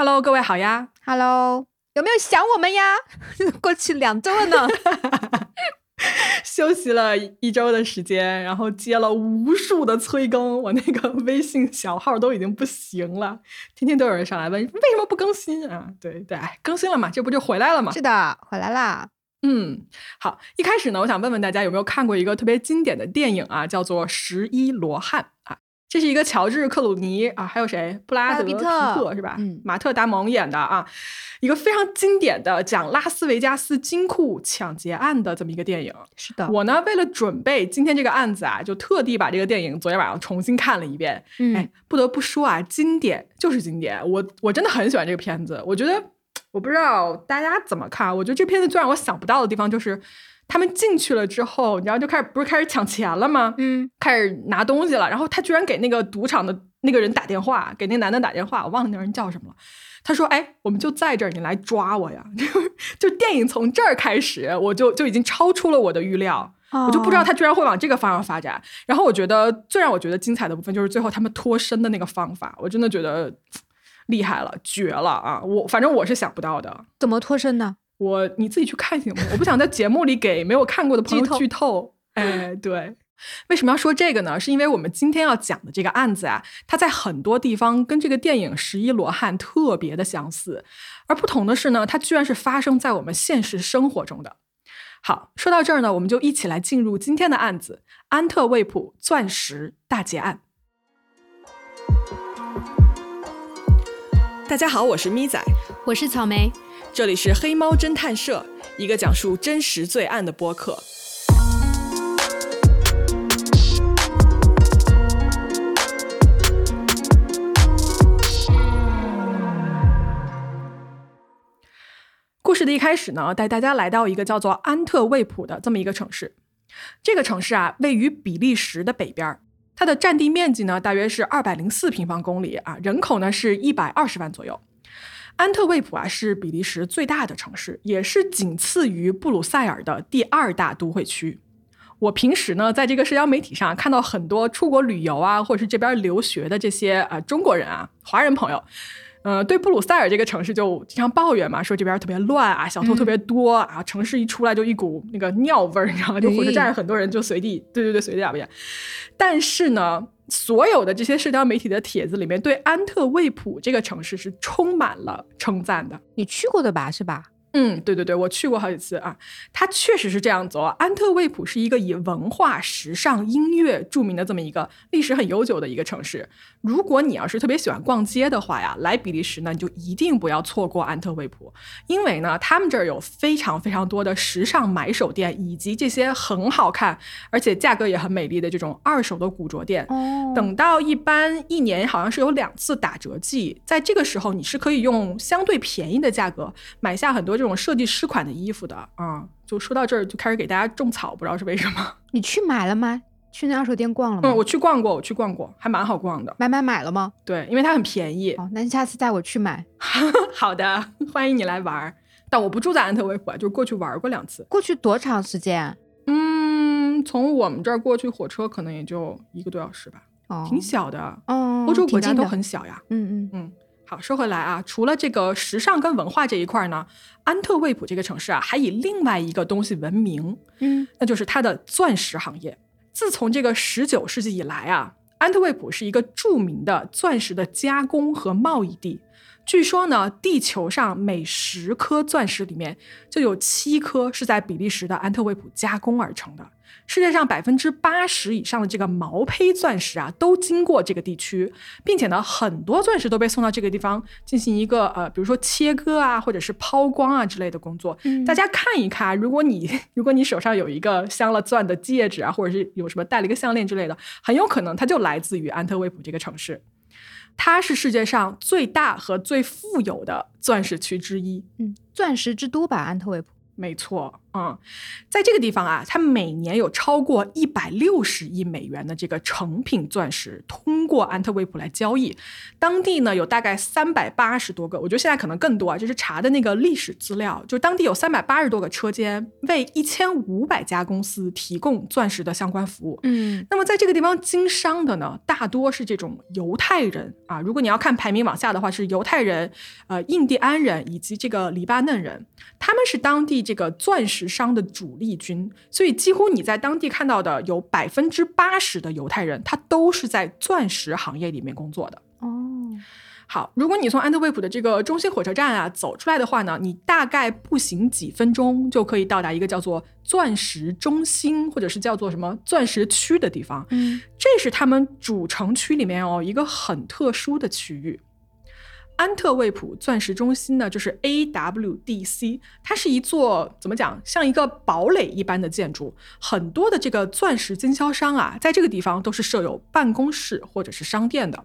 Hello，各位好呀。Hello，有没有想我们呀？过去两周了呢。休息了一周的时间，然后接了无数的催更，我那个微信小号都已经不行了，天天都有人上来问为什么不更新啊？对对，哎更新了嘛，这不就回来了嘛？是的，回来啦。嗯，好，一开始呢，我想问问大家有没有看过一个特别经典的电影啊，叫做《十一罗汉》啊。这是一个乔治·克鲁尼啊，还有谁？布拉德·皮特是吧？嗯马特·达蒙演的啊，一个非常经典的讲拉斯维加斯金库抢劫案的这么一个电影。是的，我呢，为了准备今天这个案子啊，就特地把这个电影昨天晚上重新看了一遍。嗯哎，不得不说啊，经典就是经典，我我真的很喜欢这个片子。我觉得，我不知道大家怎么看，我觉得这片子最让我想不到的地方就是，他们进去了之后，然后就开始不是开始抢钱了吗？嗯，开始拿东西了，然后他居然给那个赌场的那个人打电话，给那男的打电话，我忘了那个人叫什么了。他说：“哎，我们就在这儿，你来抓我呀！” 就电影从这儿开始，我就就已经超出了我的预料。我就不知道哦他居然会往这个方向发展。然后我觉得最让我觉得精彩的部分就是最后他们脱身的那个方法，我真的觉得厉害了，绝了啊！我反正我是想不到的。怎么脱身的？我你自己去看行吗？我不想在节目里给没有看过的朋友剧透剧透。哎，对。为什么要说这个呢？是因为我们今天要讲的这个案子啊，它在很多地方跟这个电影《十一罗汉》特别的相似，而不同的是呢，它居然是发生在我们现实生活中的。好，说到这儿呢，我们就一起来进入今天的案子——安特卫普钻石大劫案。大家好，我是咪仔，我是草莓。这里是黑猫侦探社，一个讲述真实罪案的播客。故事的一开始呢，带大家来到一个叫做安特卫普的这么一个城市。这个城市啊，位于比利时的北边儿，它的占地面积呢大约是二百零四平方公里啊，人口呢是一百二十万左右。安特卫普啊是比利时最大的城市，也是仅次于布鲁塞尔的第二大都会区。我平时呢，在这个社交媒体上看到很多出国旅游啊，或者是这边留学的这些呃中国人啊、华人朋友，呃，对布鲁塞尔这个城市就经常抱怨嘛，说这边特别乱啊，小偷特别多、啊，城市一出来就一股那个尿味儿，你知道吗？就火车站上很多人就随地，对对对，随地大便。但是呢，所有的这些社交媒体的帖子里面，对安特卫普这个城市是充满了称赞的。你去过的吧？是吧？嗯，对对对，我去过好几次啊，它确实是这样子哦。安特卫普是一个以文化、时尚、音乐著名的这么一个历史很悠久的一个城市。如果你要是特别喜欢逛街的话呀，来比利时呢，你就一定不要错过安特卫普，因为呢，他们这儿有非常非常多的时尚买手店，以及这些很好看而且价格也很美丽的这种二手的古着店。哦，等到一般一年好像是有两次打折季，在这个时候你是可以用相对便宜的价格买下很多这种设计师款的衣服的啊、就说到这儿就开始给大家种草，不知道是为什么。你去买了吗？去那二手店逛了吗？嗯，我去逛过，我去逛过，还蛮好逛的。买买买了吗？对，因为它很便宜。哦，那你下次带我去买。好的，欢迎你来玩儿。但我不住在安特卫普啊，就是过去玩过两次。过去多长时间？嗯，从我们这儿过去火车可能也就一个多小时吧，哦，挺小的。哦，欧洲国家都很小呀。嗯嗯嗯，好，说回来啊，除了这个时尚跟文化这一块儿呢，安特卫普这个城市啊，还以另外一个东西闻名，嗯，那就是它的钻石行业。自从这个十九世纪以来啊，安特卫普是一个著名的钻石的加工和贸易地。据说呢，地球上每十颗钻石里面就有七颗是在比利时的安特卫普加工而成的。世界上百分之八十以上的这个毛坯钻石啊，都经过这个地区，并且呢，很多钻石都被送到这个地方进行一个呃，比如说切割啊，或者是抛光啊之类的工作。嗯大家看一看，如果你如果你手上有一个镶了钻的戒指啊，或者是有什么戴了一个项链之类的，很有可能它就来自于安特卫普这个城市。它是世界上最大和最富有的钻石区之一。嗯，钻石之都吧，安特卫普。没错，嗯，在这个地方啊，它每年有超过一百六十亿美元的这个成品钻石通过安特卫普来交易。当地呢有大概三百八十多个，我觉得现在可能更多啊，就是查的那个历史资料，就当地有三百八十多个车间，为一千五百家公司提供钻石的相关服务。嗯，那么在这个地方经商的呢，大多是这种犹太人啊。如果你要看排名往下的话，是犹太人、呃印第安人以及这个黎巴嫩人，他们是当地这个钻石商的主力军。所以几乎你在当地看到的有百分之八十的犹太人，他都是在钻石行业里面工作的。哦，好，如果你从安特卫普的这个中心火车站啊走出来的话呢，你大概步行几分钟就可以到达一个叫做钻石中心，或者是叫做什么钻石区的地方。嗯，这是他们主城区里面哦一个很特殊的区域。安特卫普钻石中心呢，就是 AWDC，它是一座怎么讲，像一个堡垒一般的建筑。很多的这个钻石经销商啊，在这个地方都是设有办公室或者是商店的。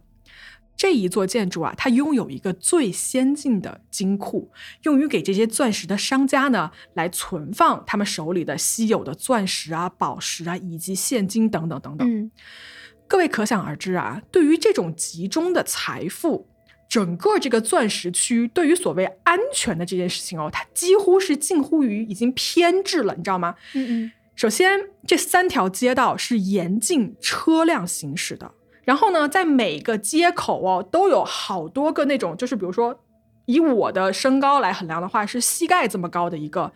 这一座建筑啊，它拥有一个最先进的金库，用于给这些钻石的商家呢来存放他们手里的稀有的钻石啊、宝石啊以及现金等等等等。嗯，各位可想而知啊，对于这种集中的财富，整个这个钻石区对于所谓安全的这件事情哦，它几乎是近乎于已经偏执了，你知道吗？嗯嗯，首先，这三条街道是严禁车辆行驶的。然后呢，在每个街口哦，都有好多个那种，就是比如说，以我的身高来衡量的话，是膝盖这么高的一个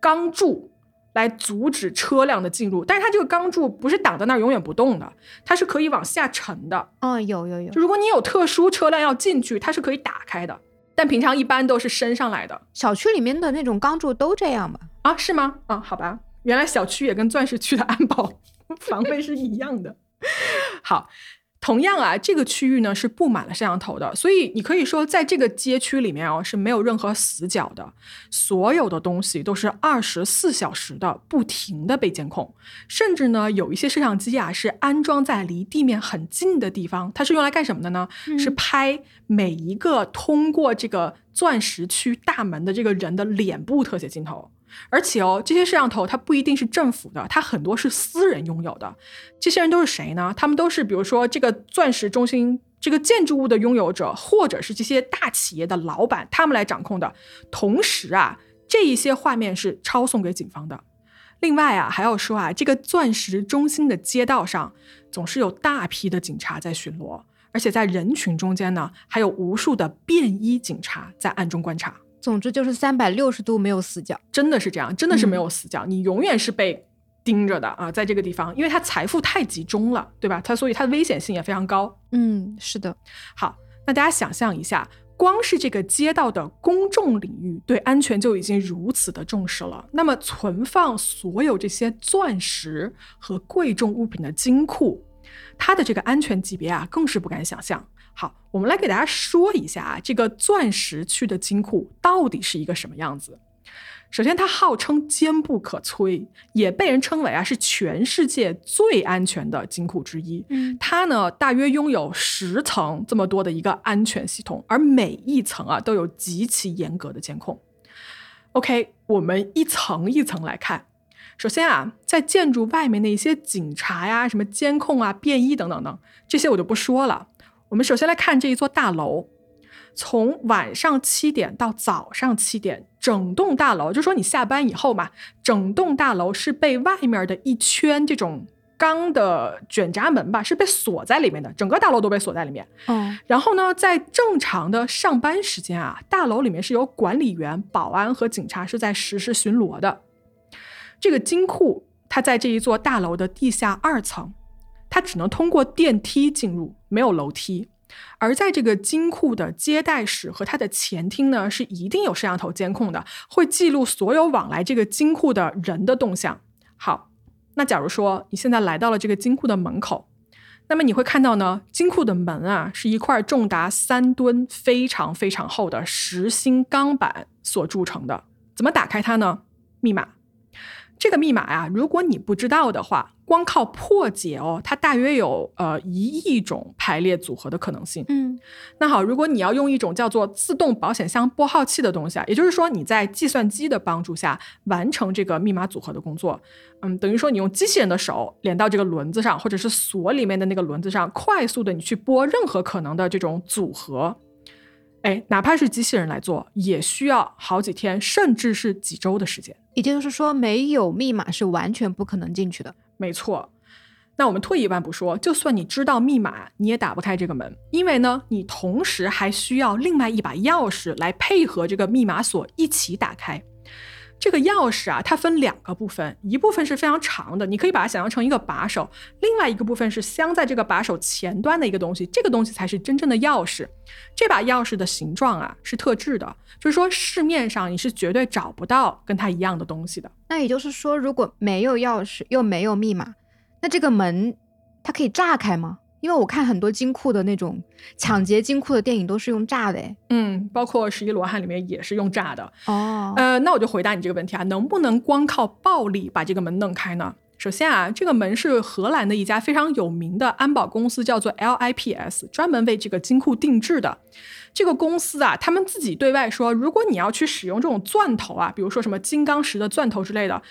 钢柱，来阻止车辆的进入。但是它这个钢柱不是挡在那儿永远不动的，它是可以往下沉的。哦，有有有就，如果你有特殊车辆要进去，它是可以打开的。但平常一般都是升上来的小区里面的那种钢柱都这样吧？啊？是吗？啊，好吧，原来小区也跟钻石区的安保 防备是一样的。好。同样啊，这个区域呢是布满了摄像头的，所以你可以说，在这个街区里面哦是没有任何死角的，所有的东西都是二十四小时的不停的被监控，甚至呢有一些摄像机啊是安装在离地面很近的地方，它是用来干什么的呢？是拍每一个通过这个钻石区大门的这个人的脸部特写镜头。而且哦，这些摄像头它不一定是政府的，它很多是私人拥有的。这些人都是谁呢？他们都是比如说这个钻石中心这个建筑物的拥有者，或者是这些大企业的老板，他们来掌控的。同时啊，这一些画面是抄送给警方的。另外啊，还要说啊，这个钻石中心的街道上总是有大批的警察在巡逻，而且在人群中间呢，还有无数的便衣警察在暗中观察。总之就是三百六十度没有死角。真的是这样，真的是没有死角，你永远是被盯着的啊，在这个地方，因为它财富太集中了，对吧？它所以它的危险性也非常高。嗯，是的，好，那大家想象一下，光是这个街道的公众领域对安全就已经如此的重视了，那么存放所有这些钻石和贵重物品的金库，它的这个安全级别啊，更是不敢想象。好，我们来给大家说一下啊，这个钻石区的金库到底是一个什么样子。首先，它号称坚不可摧，也被人称为啊是全世界最安全的金库之一。嗯，它呢大约拥有十层这么多的一个安全系统，而每一层啊都有极其严格的监控。OK，我们一层一层来看。首先啊，在建筑外面的一些警察呀、什么监控啊、便衣等等等，这些我就不说了。我们首先来看这一座大楼，从晚上七点到早上七点，整栋大楼，就说你下班以后嘛，整栋大楼是被外面的一圈这种钢的卷闸门吧，是被锁在里面的，整个大楼都被锁在里面。嗯，然后呢，在正常的上班时间啊，大楼里面是有管理员、保安和警察是在实时巡逻的。这个金库它在这一座大楼的地下二层，它只能通过电梯进入，没有楼梯。而在这个金库的接待室和它的前厅呢，是一定有摄像头监控的，会记录所有往来这个金库的人的动向。好，那假如说你现在来到了这个金库的门口，那么你会看到呢，金库的门啊是一块重达三吨、非常非常厚的实心钢板所铸成的。怎么打开它呢？密码。这个密码呀、如果你不知道的话，光靠破解哦，它大约有呃一亿种排列组合的可能性。嗯那好，如果你要用一种叫做自动保险箱拨号器的东西啊，也就是说你在计算机的帮助下完成这个密码组合的工作，嗯，等于说你用机器人的手连到这个轮子上，或者是锁里面的那个轮子上，快速的你去拨任何可能的这种组合，哎，哪怕是机器人来做，也需要好几天，甚至是几周的时间。也就是说，没有密码是完全不可能进去的。没错。那我们退一万步说，就算你知道密码，你也打不开这个门，因为呢，你同时还需要另外一把钥匙来配合这个密码锁一起打开。这个钥匙啊，它分两个部分，一部分是非常长的，你可以把它想象成一个把手；另外一个部分是镶在这个把手前端的一个东西，这个东西才是真正的钥匙。这把钥匙的形状啊是特制的，就是说市面上你是绝对找不到跟它一样的东西的。那也就是说，如果没有钥匙又没有密码，那这个门它可以炸开吗？因为我看很多金库的那种抢劫金库的电影都是用炸的，哎，嗯，包括《十一罗汉》里面也是用炸的。哦，呃，那我就回答你这个问题啊，能不能光靠暴力把这个门弄开呢？首先啊，这个门是荷兰的一家非常有名的安保公司，叫做 LIPS，专门为这个金库定制的。这个公司啊，他们自己对外说，如果你要去使用这种钻头啊，比如说什么金刚石的钻头之类的，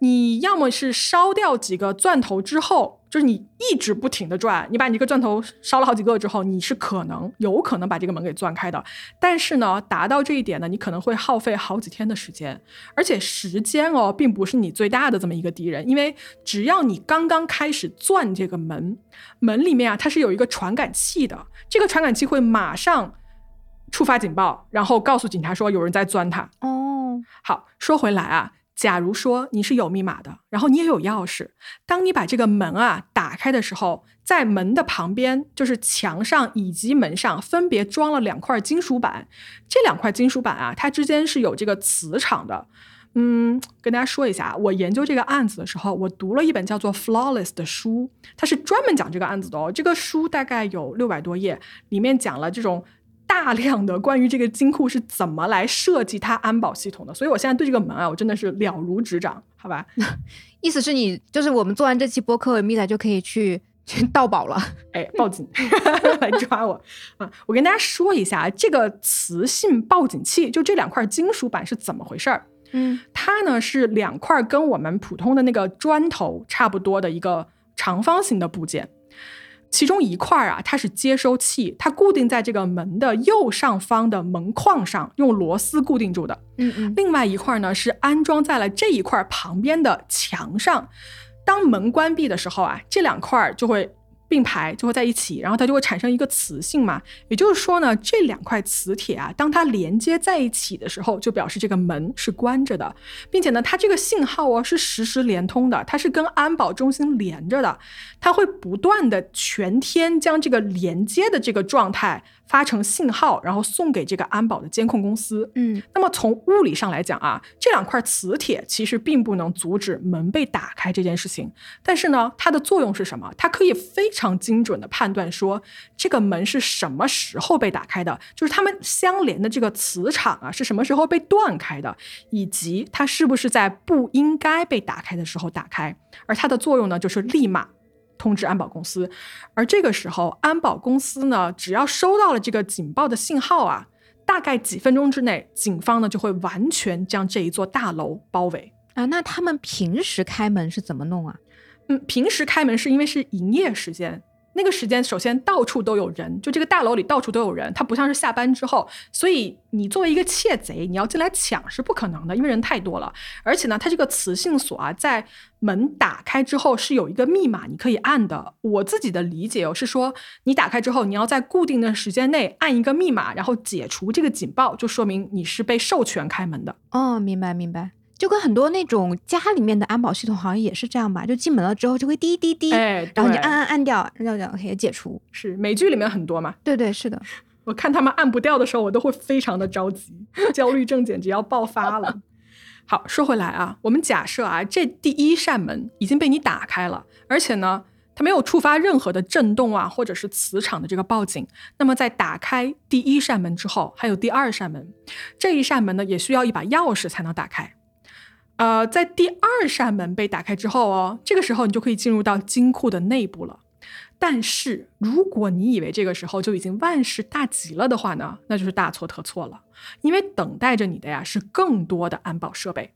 你要么是烧掉几个钻头之后，就是你一直不停的转，你把你这个钻头烧了好几个之后，你是可能有可能把这个门给钻开的。但是呢，达到这一点呢，你可能会耗费好几天的时间，而且时间哦，并不是你最大的这么一个敌人，因为只要你刚刚开始钻这个门，门里面啊，它是有一个传感器的，这个传感器会马上触发警报，然后告诉警察说有人在钻它。哦，好，说回来啊，假如说你是有密码的，然后你也有钥匙，当你把这个门啊打开的时候，在门的旁边，就是墙上以及门上分别装了两块金属板，这两块金属板啊，它之间是有这个磁场的。嗯，跟大家说一下，我研究这个案子的时候，我读了一本叫做《Flawless》的书，它是专门讲这个案子的哦。这个书大概有六百多页，里面讲了这种大量的关于这个金库是怎么来设计它安保系统的。所以我现在对这个门啊，我真的是了如指掌，好吧？意思是你就是我们做完这期播客，米仔就可以去去盗宝了。哎，报警来抓我啊！我跟大家说一下，这个磁性报警器就这两块金属板是怎么回事儿。嗯它呢是两块跟我们普通的那个砖头差不多的一个长方形的部件，其中一块啊它是接收器，它固定在这个门的右上方的门框上，用螺丝固定住的。嗯嗯，另外一块呢是安装在了这一块旁边的墙上。当门关闭的时候啊，这两块就会并排，就会在一起，然后它就会产生一个磁性嘛。也就是说呢，这两块磁铁啊，当它连接在一起的时候，就表示这个门是关着的，并且呢，它这个信号哦是实时连通的，它是跟安保中心连着的，它会不断的全天将这个连接的这个状态发成信号，然后送给这个安保的监控公司。嗯那么从物理上来讲啊，这两块磁铁其实并不能阻止门被打开这件事情，但是呢，它的作用是什么？它可以非常精准的判断说这个门是什么时候被打开的，就是它们相连的这个磁场啊是什么时候被断开的，以及它是不是在不应该被打开的时候打开，而它的作用呢就是立马。通知安保公司，而这个时候，安保公司呢，只要收到了这个警报的信号啊，大概几分钟之内，警方呢就会完全将这一座大楼包围。啊，那他们平时开门是怎么弄啊？嗯，平时开门是因为是营业时间，那个时间首先到处都有人，就这个大楼里到处都有人，它不像是下班之后，所以你作为一个窃贼，你要进来抢是不可能的，因为人太多了。而且呢，它这个磁性锁啊，在门打开之后是有一个密码你可以按的。我自己的理解哦是说，你打开之后，你要在固定的时间内按一个密码，然后解除这个警报，就说明你是被授权开门的。哦，明白明白，就跟很多那种家里面的安保系统好像也是这样吧，就进门了之后就会滴滴滴，哎，然后你按按按掉，按掉掉可以解除。是美剧里面很多嘛，对对是的，我看他们按不掉的时候，我都会非常的着急，焦虑症简直要爆发了。好，说回来啊，我们假设啊，这第一扇门已经被你打开了，而且呢，它没有触发任何的震动啊，或者是磁场的这个报警。那么在打开第一扇门之后，还有第二扇门，这一扇门呢，也需要一把钥匙才能打开。呃，在第二扇门被打开之后哦，这个时候你就可以进入到金库的内部了。但是，如果你以为这个时候就已经万事大吉了的话呢，那就是大错特错了。因为等待着你的呀是更多的安保设备。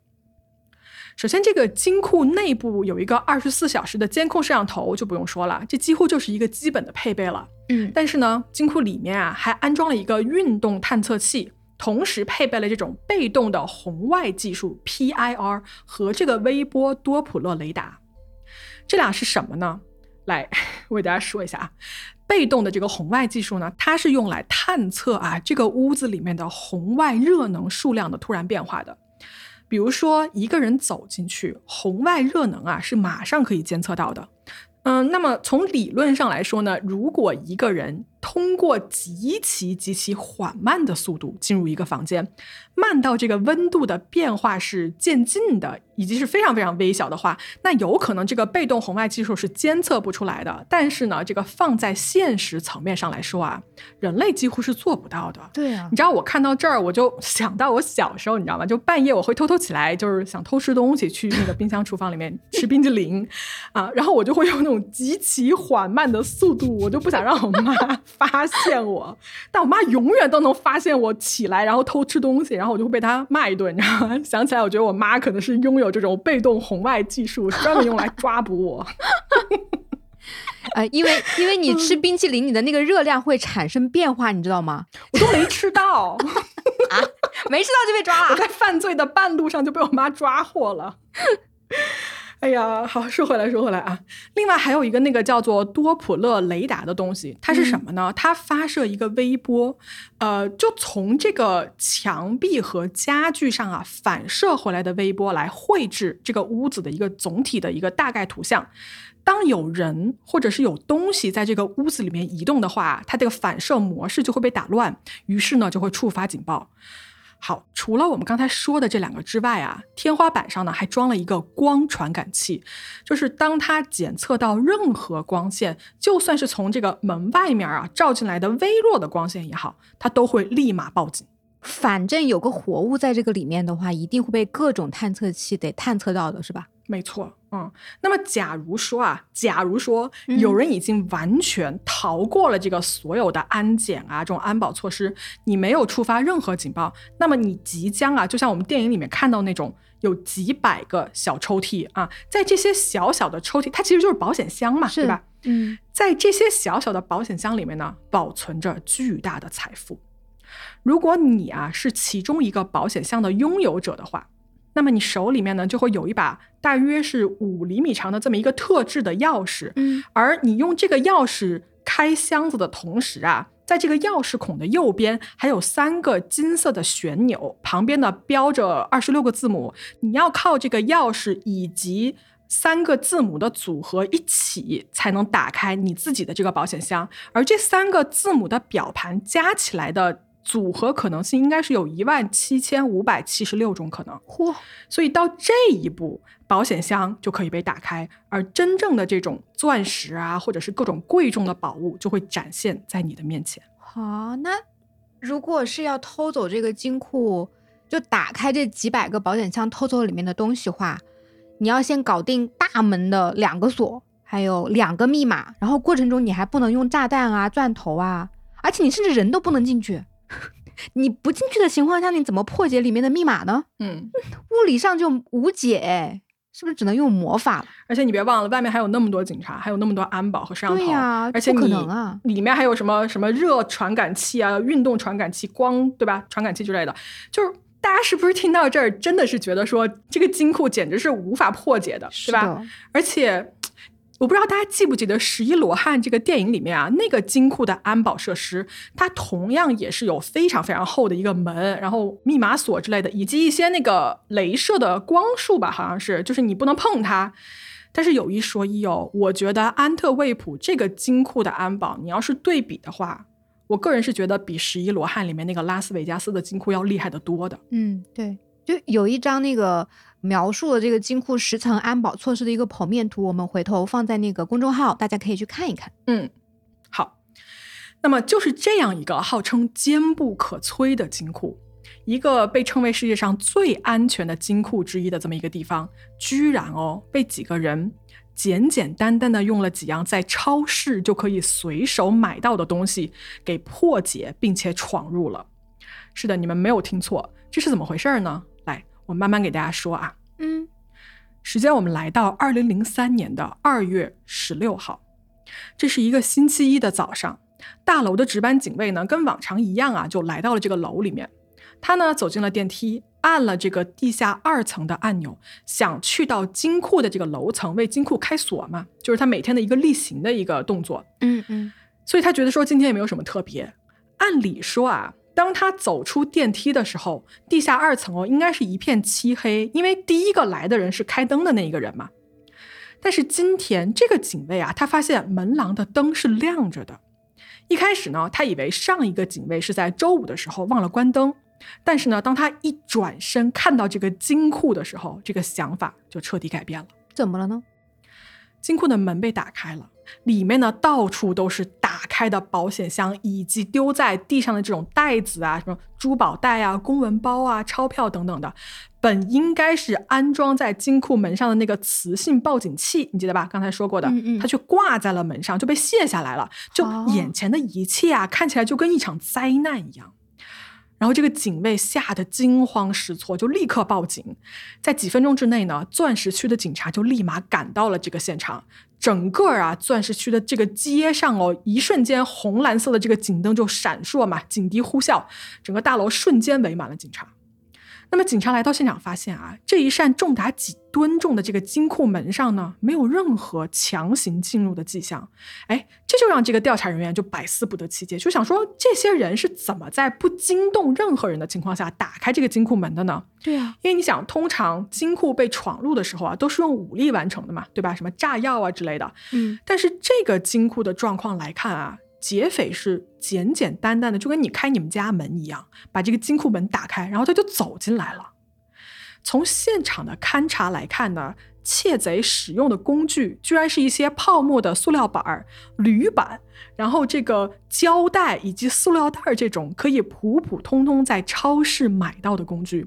首先，这个金库内部有一个二十四小时的监控摄像头，就不用说了，这几乎就是一个基本的配备了。嗯，但是呢，金库里面啊还安装了一个运动探测器，同时配备了这种被动的红外技术 PIR 和这个微波多普勒雷达。这俩是什么呢？来，我给大家说一下啊，被动的这个红外技术呢，它是用来探测啊这个屋子里面的红外热能数量的突然变化的。比如说，一个人走进去，红外热能啊是马上可以监测到的。嗯，那么从理论上来说呢，如果一个人通过极其极其缓慢的速度进入一个房间，慢到这个温度的变化是渐进的，以及是非常非常微小的话，那有可能这个被动红外技术是监测不出来的。但是呢，这个放在现实层面上来说啊，人类几乎是做不到的。对啊你，知道我看到这儿，我就想到我小时候，你知道吗？就半夜我会偷偷起来，就是想偷吃东西，去那个冰箱、厨房里面吃冰激凌啊，然后我就会用那种极其缓慢的速度，我就不想让我妈发现我，但我妈永远都能发现我起来，然后偷吃东西，然后我就会被她骂一顿，你知道吗？想起来，我觉得我妈可能是拥有这种被动红外技术，专门用来抓捕我。呃，因为因为你吃冰淇淋，你的那个热量会产生变化，你知道吗？我都没吃到 啊，没吃到就被抓了。我在犯罪的半路上就被我妈抓获了。哎呀，好，说回来，说回来啊。另外还有一个那个叫做多普勒雷达的东西，它是什么呢？它发射一个微波，呃，就从这个墙壁和家具上啊反射回来的微波来绘制这个屋子的一个总体的一个大概图像。当有人或者是有东西在这个屋子里面移动的话，它这个反射模式就会被打乱，于是呢就会触发警报。好，除了我们刚才说的这两个之外啊，天花板上呢还装了一个光传感器，就是当它检测到任何光线，就算是从这个门外面啊照进来的微弱的光线也好，它都会立马报警。反正有个活物在这个里面的话，一定会被各种探测器得探测到的，是吧？没错，嗯，那么假如说啊，假如说嗯有人已经完全逃过了这个所有的安检啊，这种安保措施，你没有触发任何警报，那么你即将啊，就像我们电影里面看到那种有几百个小抽屉啊，在这些小小的抽屉，它其实就是保险箱嘛，是对吧？嗯，在这些小小的保险箱里面呢，保存着巨大的财富。如果你啊是其中一个保险箱的拥有者的话，那么你手里面呢就会有一把大约是五厘米长的这么一个特制的钥匙，嗯，而你用这个钥匙开箱子的同时啊，在这个钥匙孔的右边还有三个金色的旋钮，旁边呢标着二十六个字母，你要靠这个钥匙以及。三个字母的组合一起才能打开你自己的这个保险箱，而这三个字母的表盘加起来的组合可能性应该是有一万七千五百七十六种可能。嚯，所以到这一步，保险箱就可以被打开，而真正的这种钻石啊，或者是各种贵重的宝物，就会展现在你的面前。好，那如果是要偷走这个金库，就打开这几百个保险箱，偷走里面的东西话，你要先搞定大门的两个锁，还有两个密码，然后过程中你还不能用炸弹啊、钻头啊，而且你甚至人都不能进去。你不进去的情况下，你怎么破解里面的密码呢？嗯，物理上就无解，哎是不是只能用魔法了？而且你别忘了，外面还有那么多警察，还有那么多安保和摄像头，对呀而且不可你能啊里面还有什么什么热传感器啊、运动传感器、光对吧？传感器之类的，就是。大家是不是听到这儿，真的是觉得说这个金库简直是无法破解的，对吧？而且，我不知道大家记不记得《十一罗汉》这个电影里面啊，那个金库的安保设施，它同样也是有非常非常厚的一个门，然后密码锁之类的，以及一些那个镭射的光束吧，好像是，就是你不能碰它。但是有一说一哦，我觉得安特卫普这个金库的安保，你要是对比的话，我个人是觉得比《十一罗汉》里面那个拉斯维加斯的金库要厉害得多的。嗯，对，就有一张那个描述了这个金库十层安保措施的一个剖面图，我们回头放在那个公众号，大家可以去看一看。嗯，好。那么就是这样一个号称坚不可摧的金库，一个被称为世界上最安全的金库之一的这么一个地方，居然哦被几个人简简单单的用了几样在超市就可以随手买到的东西给破解，并且闯入了。是的，你们没有听错，这是怎么回事呢？来，我慢慢给大家说啊。嗯，时间我们来到二零零三年的二月十六号，这是一个星期一的早上，大楼的值班警卫呢跟往常一样啊，就来到了这个楼里面。他呢走进了电梯，按了这个地下二层的按钮，想去到金库的这个楼层为金库开锁嘛，就是他每天的一个例行的一个动作。嗯嗯，所以他觉得说今天也没有什么特别。按理说啊，当他走出电梯的时候，地下二层哦应该是一片漆黑，因为第一个来的人是开灯的那一个人嘛。但是今天这个警卫啊，他发现门廊的灯是亮着的。一开始呢，他以为上一个警卫是在周五的时候忘了关灯。但是呢，当他一转身看到这个金库的时候，这个想法就彻底改变了。怎么了呢？金库的门被打开了，里面呢到处都是打开的保险箱，以及丢在地上的这种袋子啊，什么珠宝袋啊、公文包啊、钞票等等的。本应该是安装在金库门上的那个磁性报警器，你记得吧？刚才说过的，嗯嗯它却挂在了门上，就被卸下来了。就哦眼前的一切啊，看起来就跟一场灾难一样。然后这个警卫吓得惊慌失措，就立刻报警。在几分钟之内呢，钻石区的警察就立马赶到了这个现场。整个啊，钻石区的这个街上哦，一瞬间红蓝色的这个警灯就闪烁嘛，警笛呼啸，整个大楼瞬间围满了警察。那么警察来到现场，发现啊，这一扇重达几吨重的这个金库门上呢，没有任何强行进入的迹象。哎，这就让这个调查人员就百思不得其解，就想说这些人是怎么在不惊动任何人的情况下打开这个金库门的呢？对啊、因为你想，通常金库被闯入的时候啊，都是用武力完成的嘛，对吧？什么炸药啊之类的。嗯，但是这个金库的状况来看啊，劫匪是简简单单的，就跟你开你们家门一样，把这个金库门打开，然后他就走进来了。从现场的勘查来看呢，窃贼使用的工具居然是一些泡沫的塑料板儿、铝板，然后这个胶带以及塑料袋儿这种可以普普通通在超市买到的工具，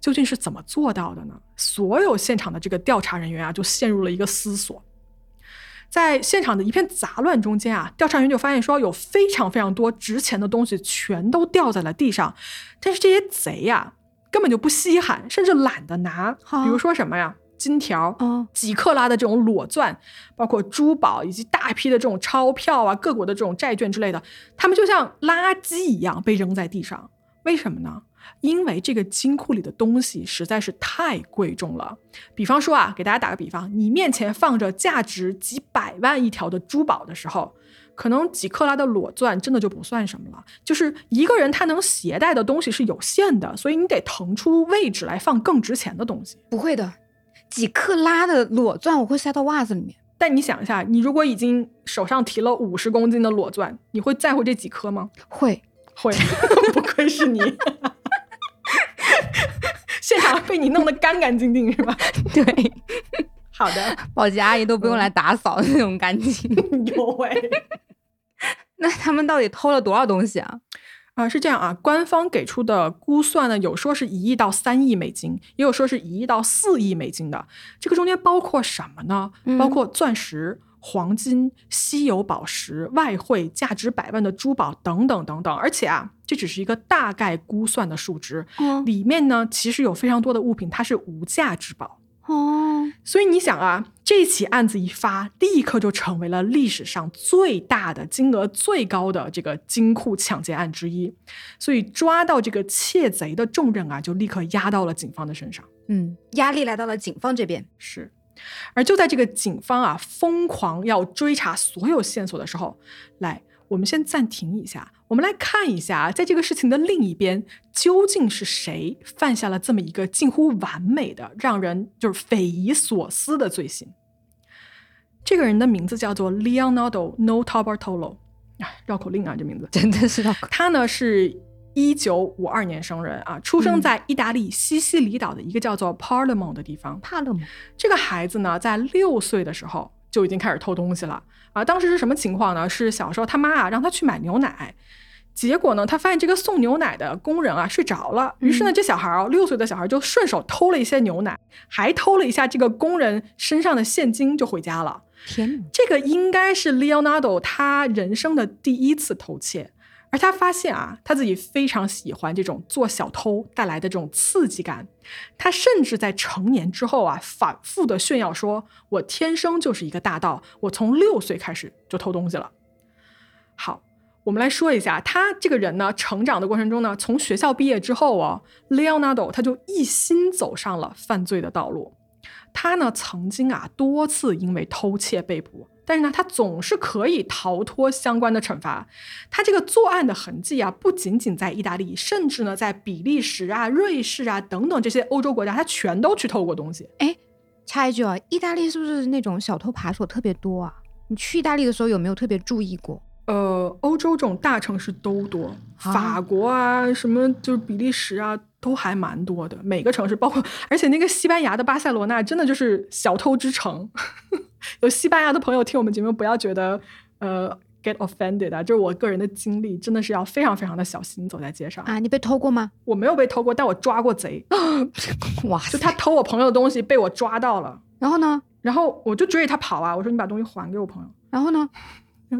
究竟是怎么做到的呢？所有现场的这个调查人员啊，就陷入了一个思索。在现场的一片杂乱中间啊，调查员就发现说，有非常非常多值钱的东西全都掉在了地上，但是这些贼呀、根本就不稀罕，甚至懒得拿。比如说什么呀，金条、哦，几克拉的这种裸钻，包括珠宝以及大批的这种钞票啊、各国的这种债券之类的，他们就像垃圾一样被扔在地上。为什么呢？因为这个金库里的东西实在是太贵重了。比方说啊，给大家打个比方，你面前放着价值几百万一条的珠宝的时候，可能几克拉的裸钻真的就不算什么了。就是一个人他能携带的东西是有限的，所以你得腾出位置来放更值钱的东西。不会的，几克拉的裸钻我会塞到袜子里面。但你想一下，你如果已经手上提了五十公斤的裸钻，你会在乎这几颗吗？会，会，不愧是你，现场被你弄得干干净净是吧？对，好的，保洁阿姨都不用来打扫的那种干净。有喂。那他们到底偷了多少东西啊？啊，是这样啊，官方给出的估算呢，有说是一亿到三亿美金，也有说是一亿到四亿美金的。这个中间包括什么呢？嗯包括钻石、黄金、稀有宝石、外汇、价值百万的珠宝等等等等。而且啊，这只是一个大概估算的数值，哦里面呢其实有非常多的物品它是无价之宝。哦，所以你想啊，这起案子一发，立刻就成为了历史上最大的、金额最高的这个金库抢劫案之一。所以抓到这个窃贼的重任啊，就立刻压到了警方的身上。嗯，压力来到了警方这边。是，而就在这个警方啊疯狂要追查所有线索的时候，来，我们先暂停一下，我们来看一下，在这个事情的另一边，究竟是谁犯下了这么一个近乎完美的、让人就是匪夷所思的罪行？这个人的名字叫做 Leonardo Notarbartolo，哎，绕口令啊，这名字。真的是绕口。他呢是一九五二年生人啊，出生嗯在意大利西西里岛的一个叫做 Palermo 的地方。帕勒蒙？这个孩子呢，在六岁的时候就已经开始偷东西了啊！当时是什么情况呢？是小时候他妈啊让他去买牛奶，结果呢，他发现这个送牛奶的工人啊睡着了，于是呢，这小孩儿六岁的小孩就顺手偷了一些牛奶，还偷了一下这个工人身上的现金就回家了。天哪！这个应该是 Leonardo 他人生的第一次偷窃，而他发现啊，他自己非常喜欢这种做小偷带来的这种刺激感。他甚至在成年之后啊，反复的炫耀说：“我天生就是一个大盗，我从六岁开始就偷东西了。”好。我们来说一下他这个人呢，成长的过程中呢，从学校毕业之后啊，Leonardo 他就一心走上了犯罪的道路。他呢曾经啊多次因为偷窃被捕，但是呢他总是可以逃脱相关的惩罚。他这个作案的痕迹啊，不仅仅在意大利，甚至呢在比利时啊、瑞士啊等等这些欧洲国家，他全都去偷过东西。哎，插一句啊，意大利是不是那种小偷扒手特别多啊？你去意大利的时候有没有特别注意过？呃，欧洲这种大城市都多，法国啊，什么就是比利时啊，都还蛮多的。每个城市，包括而且那个西班牙的巴塞罗那，真的就是小偷之城。有西班牙的朋友听我们节目，不要觉得呃 get offended 啊，就是我个人的经历，真的是要非常非常的小心走在街上啊。你被偷过吗？我没有被偷过，但我抓过贼。哇，就他偷我朋友的东西被我抓到了，然后呢？然后我就追着他跑啊，我说你把东西还给我朋友。然后呢？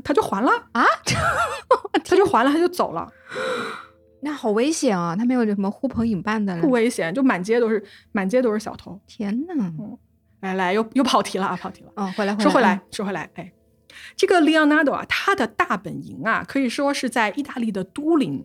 他就还了啊，他就还了，他就走了。那好危险啊！他没有什么呼朋引伴的，不 危险，就满街都是，满街都是小偷。天呐，嗯，来来，又又跑题了啊，跑题了。嗯，回来，说回来，说回来，哎。这个 Leonardo 啊，他的大本营啊，可以说是在意大利的都灵。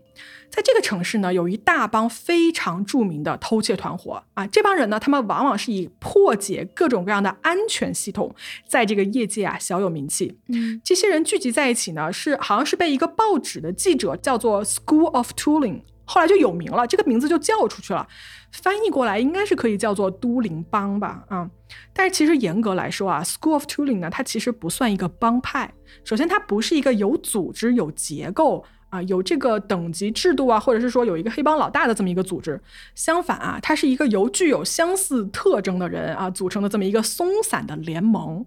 在这个城市呢，有一大帮非常著名的偷窃团伙啊。这帮人呢，他们往往是以破解各种各样的安全系统，在这个业界啊小有名气。嗯，这些人聚集在一起呢，是好像是被一个报纸的记者叫做 School of Tooling。后来就有名了，这个名字就叫出去了。翻译过来应该是可以叫做都灵帮吧，啊，但是其实严格来说啊，School of Tooling 呢，它其实不算一个帮派。首先，它不是一个有组织、有结构啊、有这个等级制度啊，或者是说有一个黑帮老大的这么一个组织。相反啊，它是一个由具有相似特征的人啊组成的这么一个松散的联盟。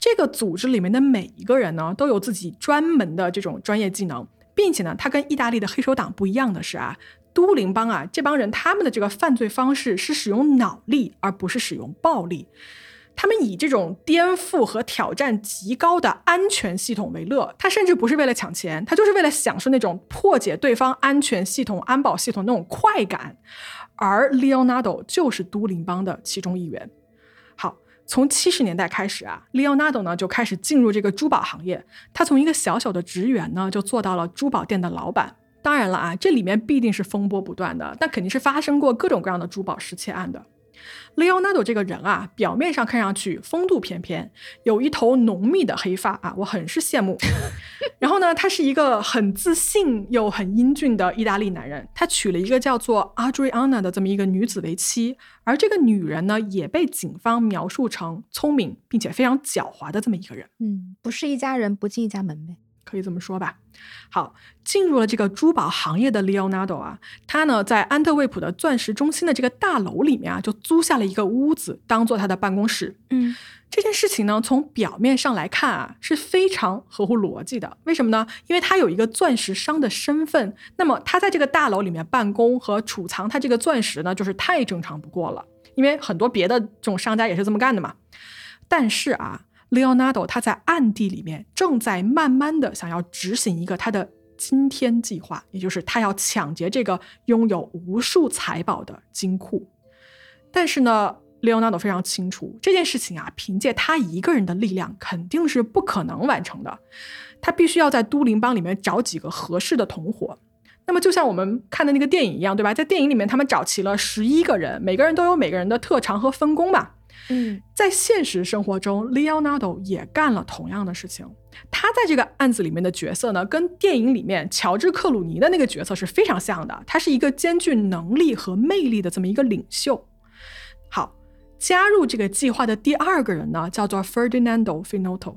这个组织里面的每一个人呢，都有自己专门的这种专业技能。并且呢，他跟意大利的黑手党不一样的是啊，都灵帮啊这帮人他们的这个犯罪方式是使用脑力，而不是使用暴力。他们以这种颠覆和挑战极高的安全系统为乐，他甚至不是为了抢钱，他就是为了享受那种破解对方安全系统、安保系统那种快感。而 Leonardo 就是都灵帮的其中一员。从七十年代开始啊，Leonardo 呢就开始进入这个珠宝行业。他从一个小小的职员呢，就做到了珠宝店的老板。当然了啊，这里面必定是风波不断的，但肯定是发生过各种各样的珠宝失窃案的。Leonardo 这个人啊，表面上看上去风度翩翩，有一头浓密的黑发啊，我很是羡慕。然后呢，他是一个很自信又很英俊的意大利男人，他娶了一个叫做 Adriana 的这么一个女子为妻，而这个女人呢，也被警方描述成聪明并且非常狡猾的这么一个人。嗯，不是一家人不进一家门呗。可以这么说吧。好，进入了这个珠宝行业的 Leonardo 啊，他呢在安特卫普的钻石中心的这个大楼里面啊，就租下了一个屋子，当做他的办公室。嗯，这件事情呢，从表面上来看啊，是非常合乎逻辑的。为什么呢？因为他有一个钻石商的身份，那么他在这个大楼里面办公和储藏他这个钻石呢，就是太正常不过了。因为很多别的这种商家也是这么干的嘛。但是啊。Leonardo 他在暗地里面正在慢慢的想要执行一个他的惊天计划，也就是他要抢劫这个拥有无数财宝的金库。但是呢，Leonardo 非常清楚这件事情啊，凭借他一个人的力量肯定是不可能完成的。他必须要在都灵帮里面找几个合适的同伙。那么就像我们看的那个电影一样，对吧？在电影里面他们找齐了十一个人，每个人都有每个人的特长和分工吧。嗯，在现实生活中，Leonardo 也干了同样的事情。他在这个案子里面的角色呢，跟电影里面乔治·克鲁尼的那个角色是非常像的。他是一个兼具能力和魅力的这么一个领袖。好，加入这个计划的第二个人呢，叫做 Ferdinando Finotto。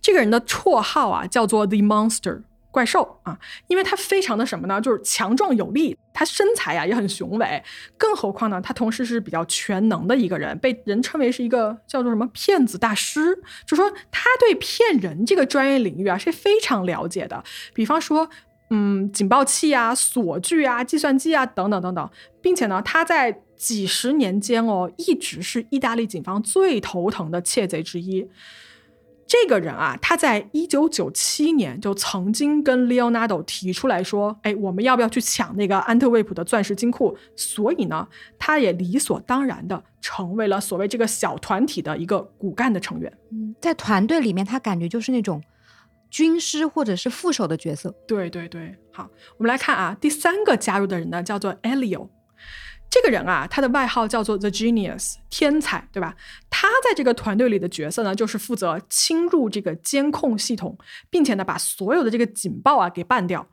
这个人的绰号啊，叫做 The Monster。怪兽啊，因为他非常的什么呢？就是强壮有力，他身材呀也很雄伟，更何况呢，他同时是比较全能的一个人，被人称为是一个叫做什么骗子大师，就说他对骗人这个专业领域啊是非常了解的。比方说，嗯警报器啊、锁具啊、计算机啊等等等等，并且呢，他在几十年间哦，一直是意大利警方最头疼的窃贼之一。这个人啊，他在一九九七年就曾经跟 Leonardo 提出来说：“哎，我们要不要去抢那个安特卫普的钻石金库？”所以呢，他也理所当然的成为了所谓这个小团体的一个骨干的成员。嗯，在团队里面，他感觉就是那种军师或者是副手的角色。对对对，好，我们来看啊，第三个加入的人呢，叫做 Elio。这个人啊，他的外号叫做 The Genius，天才，对吧？他在这个团队里的角色呢，就是负责侵入这个监控系统，并且呢，把所有的这个警报啊给办掉。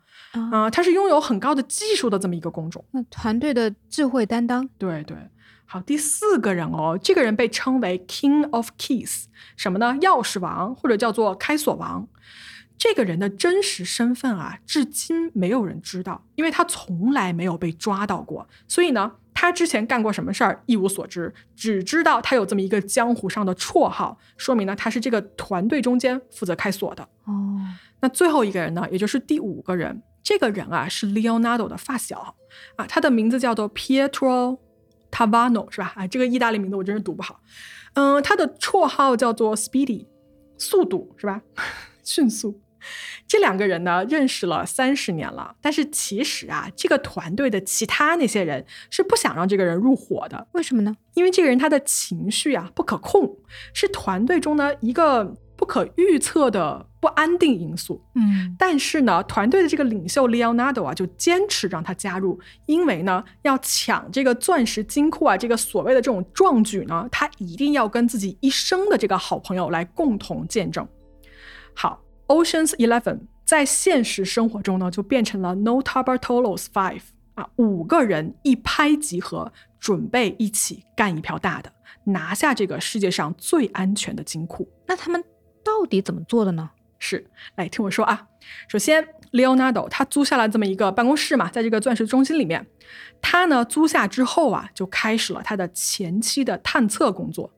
啊，他是拥有很高的技术的这么一个工种。那团队的智慧担当，对对。好，第四个人哦，这个人被称为 King of Keys，什么呢？钥匙王或者叫做开锁王。这个人的真实身份啊，至今没有人知道，因为他从来没有被抓到过。所以呢，他之前干过什么事儿一无所知，只知道他有这么一个江湖上的绰号，说明呢他是这个团队中间负责开锁的。哦，那最后一个人呢，也就是第五个人，这个人啊是 Leonardo 的发小啊，他的名字叫做 Pietro Tavano，是吧？啊，这个意大利名字我真是读不好。嗯，他的绰号叫做 Speedy，速度是吧？迅速。这两个人呢，认识了三十年了，但是其实啊，这个团队的其他那些人是不想让这个人入伙的。为什么呢？因为这个人他的情绪啊不可控，是团队中的一个不可预测的不安定因素。嗯，但是呢，团队的这个领袖 Leonardo 啊，就坚持让他加入，因为呢，要抢这个钻石金库啊，这个所谓的这种壮举呢，他一定要跟自己一生的这个好朋友来共同见证。好。Ocean's Eleven 在现实生活中呢，就变成了 Notarbartolo's Five 啊，五个人一拍即合，准备一起干一票大的，拿下这个世界上最安全的金库。那他们到底怎么做的呢？是，来听我说啊。首先，Leonardo 他租下了这么一个办公室嘛，在这个钻石中心里面，他呢租下之后啊，就开始了他的前期的探测工作。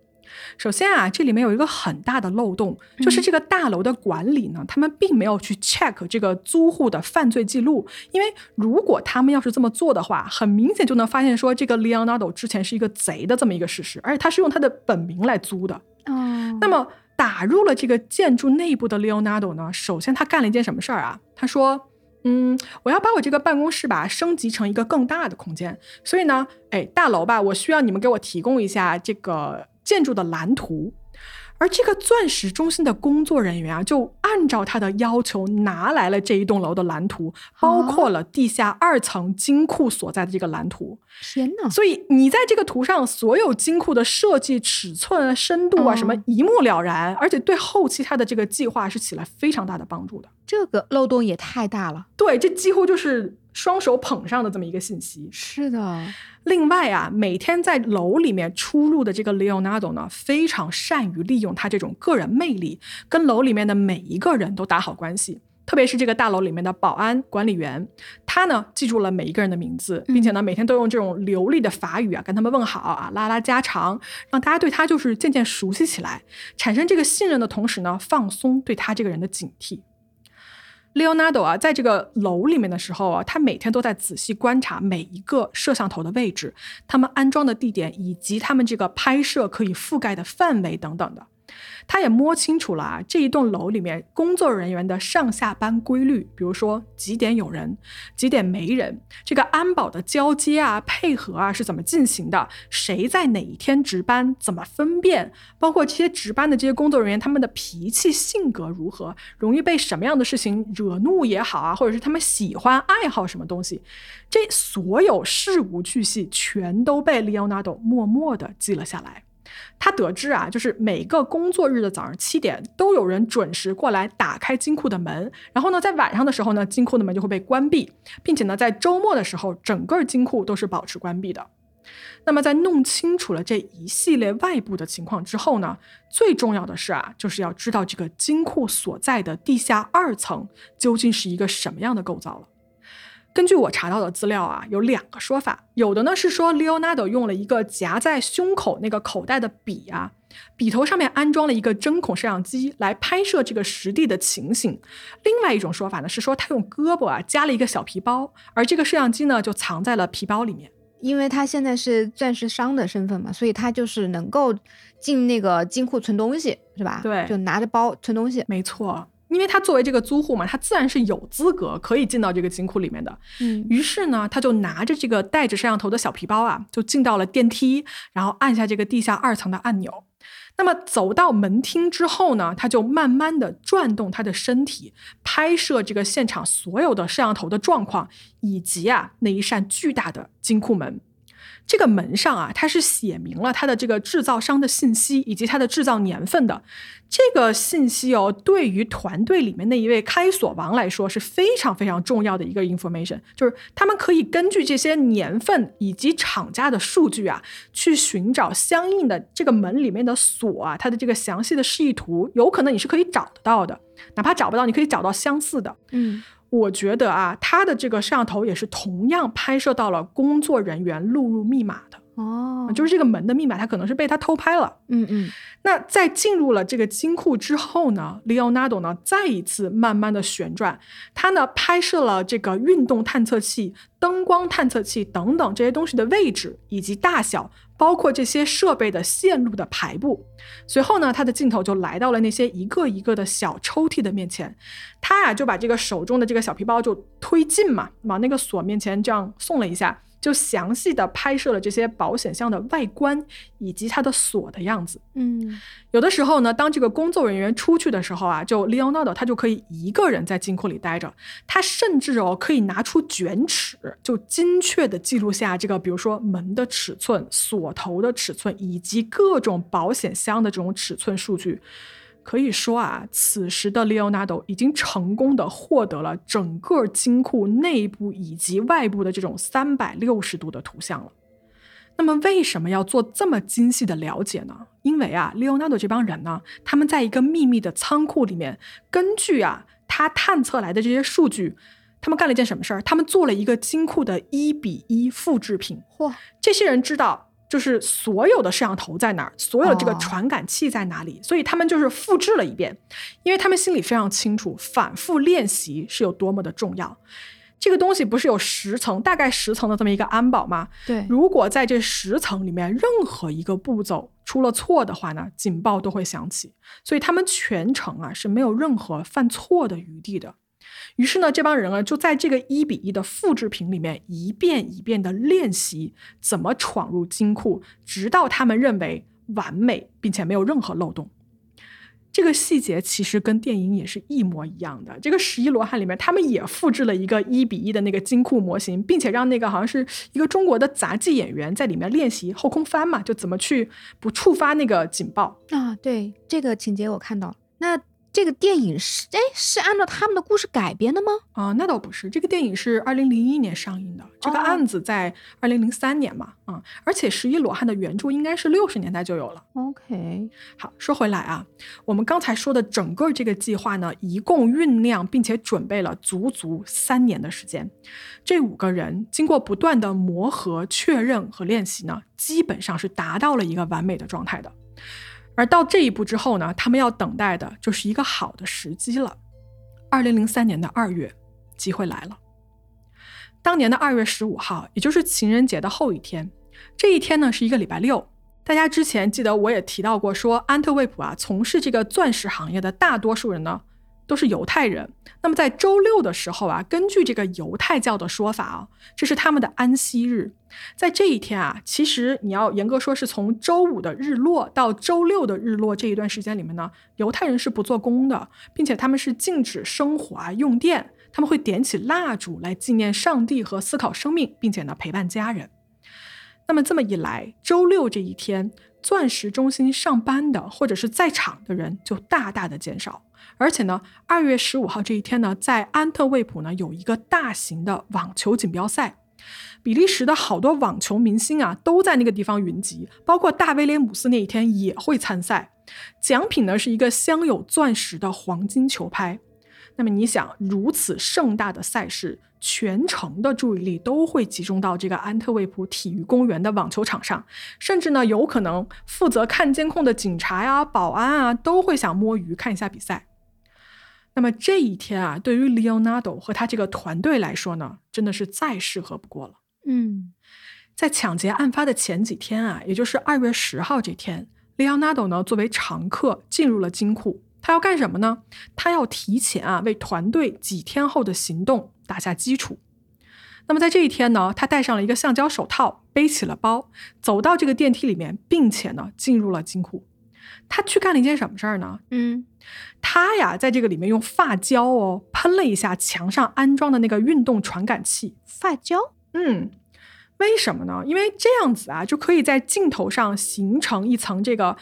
首先啊，这里面有一个很大的漏洞，就是这个大楼的管理呢，他们并没有去 check 这个租户的犯罪记录。因为如果他们要是这么做的话，很明显就能发现说这个 Leonardo 之前是一个贼的这么一个事实，而且他是用他的本名来租的。哦，那么打入了这个建筑内部的 Leonardo 呢，首先他干了一件什么事儿啊？他说：“嗯，我要把我这个办公室吧升级成一个更大的空间，所以呢，哎，大楼吧，我需要你们给我提供一下这个。”建筑的蓝图，而这个钻石中心的工作人员啊，就按照他的要求拿来了这一栋楼的蓝图，包括了地下二层金库所在的这个蓝图。天哪！所以你在这个图上，所有金库的设计、尺寸、深度啊，什么一目了然，而且对后期他的这个计划是起了非常大的帮助的。这个漏洞也太大了。对，这几乎就是双手捧上的这么一个信息。是的。另外啊，每天在楼里面出入的这个 Leonardo 呢，非常善于利用他这种个人魅力，跟楼里面的每一个人都打好关系。特别是这个大楼里面的保安管理员，他呢记住了每一个人的名字，并且呢每天都用这种流利的法语啊跟他们问好啊，拉拉家常，让大家对他就是渐渐熟悉起来，产生这个信任的同时呢，放松对他这个人的警惕。Leonardo 啊，在这个楼里面的时候啊，他每天都在仔细观察每一个摄像头的位置、他们安装的地点以及他们这个拍摄可以覆盖的范围等等的。他也摸清楚了啊，这一栋楼里面工作人员的上下班规律，比如说几点有人，几点没人，这个安保的交接啊、配合啊是怎么进行的，谁在哪一天值班，怎么分辨，包括这些值班的这些工作人员他们的脾气性格如何，容易被什么样的事情惹怒也好啊，或者是他们喜欢爱好什么东西，这所有事无巨细全都被 Leonardo 默默地记了下来。他得知啊，就是每个工作日的早上七点都有人准时过来打开金库的门，然后呢，在晚上的时候呢，金库的门就会被关闭，并且呢，在周末的时候，整个金库都是保持关闭的。那么，在弄清楚了这一系列外部的情况之后呢，最重要的是啊，就是要知道这个金库所在的地下二层究竟是一个什么样的构造了。根据我查到的资料啊，有两个说法。有的呢是说，Leonardo 用了一个夹在胸口那个口袋的笔啊，笔头上面安装了一个针孔摄像机来拍摄这个实地的情形。另外一种说法呢是说他用胳膊啊夹了一个小皮包，而这个摄像机呢就藏在了皮包里面。因为他现在是钻石商的身份嘛，所以他就是能够进那个金库存东西，是吧？对就拿着包存东西。没错，因为他作为这个租户嘛，他自然是有资格可以进到这个金库里面的。嗯于是呢，他就拿着这个带着摄像头的小皮包啊，就进到了电梯，然后按下这个地下二层的按钮。那么走到门厅之后呢，他就慢慢的转动他的身体，拍摄这个现场所有的摄像头的状况，以及啊那一扇巨大的金库门。这个门上啊，它是写明了它的这个制造商的信息以及它的制造年份的。这个信息哦，对于团队里面那一位开锁王来说是非常非常重要的一个 information，就是他们可以根据这些年份以及厂家的数据啊，去寻找相应的这个门里面的锁啊，它的这个详细的示意图，有可能你是可以找得到的，哪怕找不到，你可以找到相似的。嗯我觉得啊，他的这个摄像头也是同样拍摄到了工作人员录入密码的，哦，就是这个门的密码，它可能是被他偷拍了。嗯嗯那在进入了这个金库之后呢，Leonardo 呢再一次慢慢的旋转，他呢拍摄了这个运动探测器、灯光探测器等等这些东西的位置以及大小，包括这些设备的线路的排布。随后呢，他的镜头就来到了那些一个一个的小抽屉的面前，他呀就把这个手中的这个小皮包就推进嘛，往那个锁面前这样送了一下。就详细的拍摄了这些保险箱的外观以及它的锁的样子。嗯有的时候呢，当这个工作人员出去的时候啊，就 Leonardo 他就可以一个人在金库里待着，他甚至哦可以拿出卷尺，就精确的记录下这个，比如说门的尺寸、锁头的尺寸以及各种保险箱的这种尺寸数据。可以说啊，此时的 Leonardo 已经成功的获得了整个金库内部以及外部的这种三百六十度的图像了。那么为什么要做这么精细的了解呢？因为啊，Leonardo 这帮人呢，他们在一个秘密的仓库里面，根据啊他探测来的这些数据，他们干了一件什么事儿？他们做了一个金库的一比一复制品。嚯，这些人知道。就是所有的摄像头在哪儿，所有的这个哦传感器在哪里，所以他们就是复制了一遍，因为他们心里非常清楚，反复练习是有多么的重要。这个东西不是有十层，大概十层的这么一个安保吗？对，如果在这十层里面任何一个步骤出了错的话呢，警报都会响起，所以他们全程啊是没有任何犯错的余地的。于是呢，这帮人啊就在这个一比一的复制品里面一遍一遍的练习怎么闯入金库，直到他们认为完美并且没有任何漏洞。这个细节其实跟电影也是一模一样的。这个十一罗汉里面，他们也复制了一个一比一的那个金库模型，并且让那个好像是一个中国的杂技演员在里面练习后空翻嘛，就怎么去不触发那个警报。啊，对这个情节我看到。那这个电影是哎是按照他们的故事改编的吗？啊、那倒不是，这个电影是二零零一年上映的，这个哦案子在二零零三年嘛，啊、而且十一罗汉的原著应该是六十年代就有了。OK，好，说回来啊，我们刚才说的整个这个计划呢，一共酝酿并且准备了足足三年的时间。这五个人经过不断的磨合、确认和练习呢，基本上是达到了一个完美的状态的。而到这一步之后呢，他们要等待的就是一个好的时机了。二零零三年的二月，机会来了。当年的二月十五号，也就是情人节的后一天，这一天呢是一个礼拜六。大家之前记得我也提到过，说安特卫普啊，从事这个钻石行业的大多数人呢都是犹太人。那么在周六的时候啊，根据这个犹太教的说法啊，这是他们的安息日。在这一天啊，其实你要严格说是从周五的日落到周六的日落这一段时间里面呢，犹太人是不做工的，并且他们是禁止生火啊、用电，他们会点起蜡烛来纪念上帝和思考生命，并且呢陪伴家人。那么这么一来，周六这一天，钻石中心上班的或者是在场的人就大大的减少。而且呢，二月十五号这一天呢，在安特卫普呢有一个大型的网球锦标赛，比利时的好多网球明星啊都在那个地方云集，包括大威廉姆斯那一天也会参赛。奖品呢是一个镶有钻石的黄金球拍。那么你想，如此盛大的赛事，全城的注意力都会集中到这个安特卫普体育公园的网球场上，甚至呢，有可能负责看监控的警察呀、保安啊，都会想摸鱼看一下比赛。那么这一天啊，对于 Leonardo 和他这个团队来说呢，真的是再适合不过了。嗯，在抢劫案发的前几天啊，也就是二月十号这天，Leonardo 呢作为常客进入了金库。他要干什么呢？他要提前啊为团队几天后的行动打下基础。那么在这一天呢，他戴上了一个橡胶手套，背起了包，走到这个电梯里面，并且呢进入了金库。他去干了一件什么事儿呢？嗯，他呀在这个里面用发胶哦喷了一下墙上安装的那个运动传感器。发胶。嗯，为什么呢？因为这样子啊就可以在镜头上形成一层这个。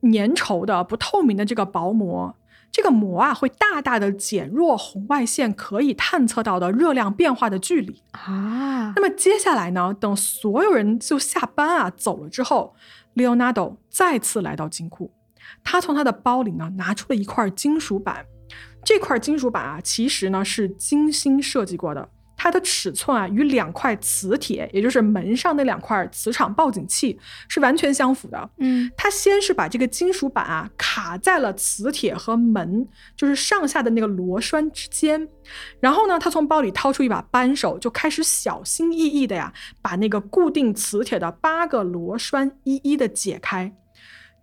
粘稠的、不透明的这个薄膜，这个膜啊会大大的减弱红外线可以探测到的热量变化的距离啊。那么接下来呢，等所有人就下班啊走了之后，Leonardo 再次来到金库，他从他的包里呢拿出了一块金属板，这块金属板啊其实呢是精心设计过的。它的尺寸啊，与两块磁铁，也就是门上那两块磁场报警器是完全相符的。嗯，他先是把这个金属板啊卡在了磁铁和门，就是上下的那个螺栓之间，然后呢，他从包里掏出一把扳手，就开始小心翼翼的呀，把那个固定磁铁的八个螺栓一一的解开。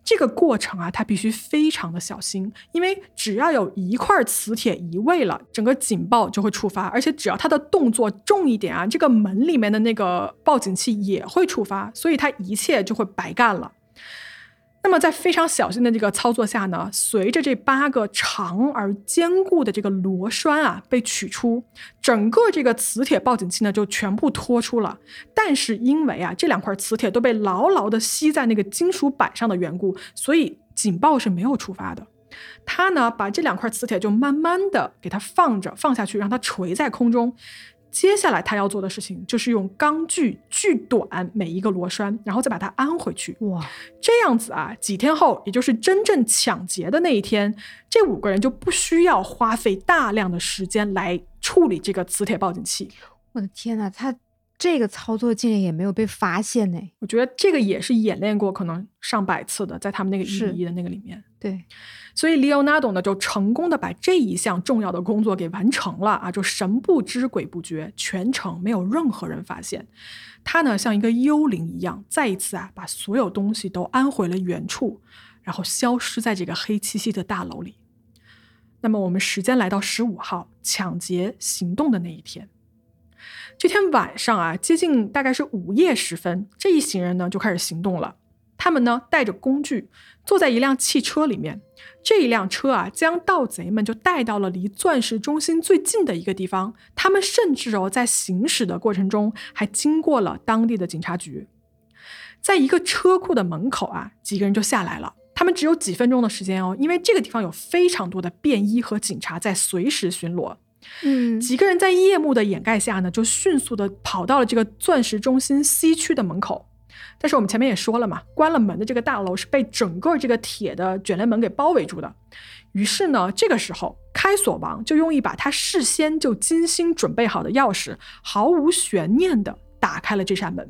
这个过程啊，他必须非常的小心，因为只要有一块磁铁移位了，整个警报就会触发，而且只要他的动作重一点啊，这个门里面的那个报警器也会触发，所以他一切就会白干了。那么在非常小心的这个操作下呢，随着这八个长而坚固的这个螺栓啊被取出，整个这个磁铁报警器呢就全部脱出了。但是因为啊这两块磁铁都被牢牢的吸在那个金属板上的缘故，所以警报是没有触发的。他呢把这两块磁铁就慢慢的给它放着放下去，让它垂在空中。接下来他要做的事情就是用钢锯锯短每一个螺栓，然后再把它安回去。哇，这样子啊，几天后，也就是真正抢劫的那一天，这五个人就不需要花费大量的时间来处理这个磁铁报警器。我的天呐，他这个操作竟然也没有被发现呢！我觉得这个也是演练过可能上百次的，在他们那个一比一的那个里面。对。所以，Leonardo 呢就成功的把这一项重要的工作给完成了啊，就神不知鬼不觉，全程没有任何人发现。他呢像一个幽灵一样，再一次啊把所有东西都安回了原处，然后消失在这个黑漆漆的大楼里。那么，我们时间来到十五号抢劫行动的那一天，这天晚上啊，接近大概是午夜时分，这一行人呢就开始行动了。他们呢带着工具，坐在一辆汽车里面。这一辆车啊，将盗贼们就带到了离钻石中心最近的一个地方。他们甚至哦，在行驶的过程中还经过了当地的警察局。在一个车库的门口啊，几个人就下来了。他们只有几分钟的时间哦，因为这个地方有非常多的便衣和警察在随时巡逻。嗯，几个人在夜幕的掩盖下呢，就迅速的跑到了这个钻石中心西区的门口。但是我们前面也说了嘛，关了门的这个大楼是被整个这个铁的卷帘门给包围住的。于是呢，这个时候开锁王就用一把他事先就精心准备好的钥匙，毫无悬念的打开了这扇门。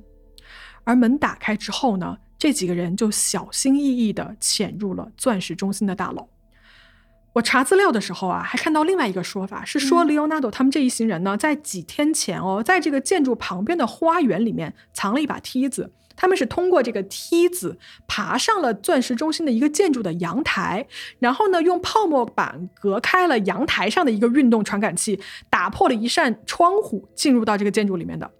而门打开之后呢，这几个人就小心翼翼的潜入了钻石中心的大楼。我查资料的时候啊，还看到另外一个说法，是说 Leonardo 他们这一行人呢，在几天前哦，在这个建筑旁边的花园里面藏了一把梯子。他们是通过这个梯子爬上了钻石中心的一个建筑的阳台，然后呢，用泡沫板隔开了阳台上的一个运动传感器，打破了一扇窗户，进入到这个建筑里面的。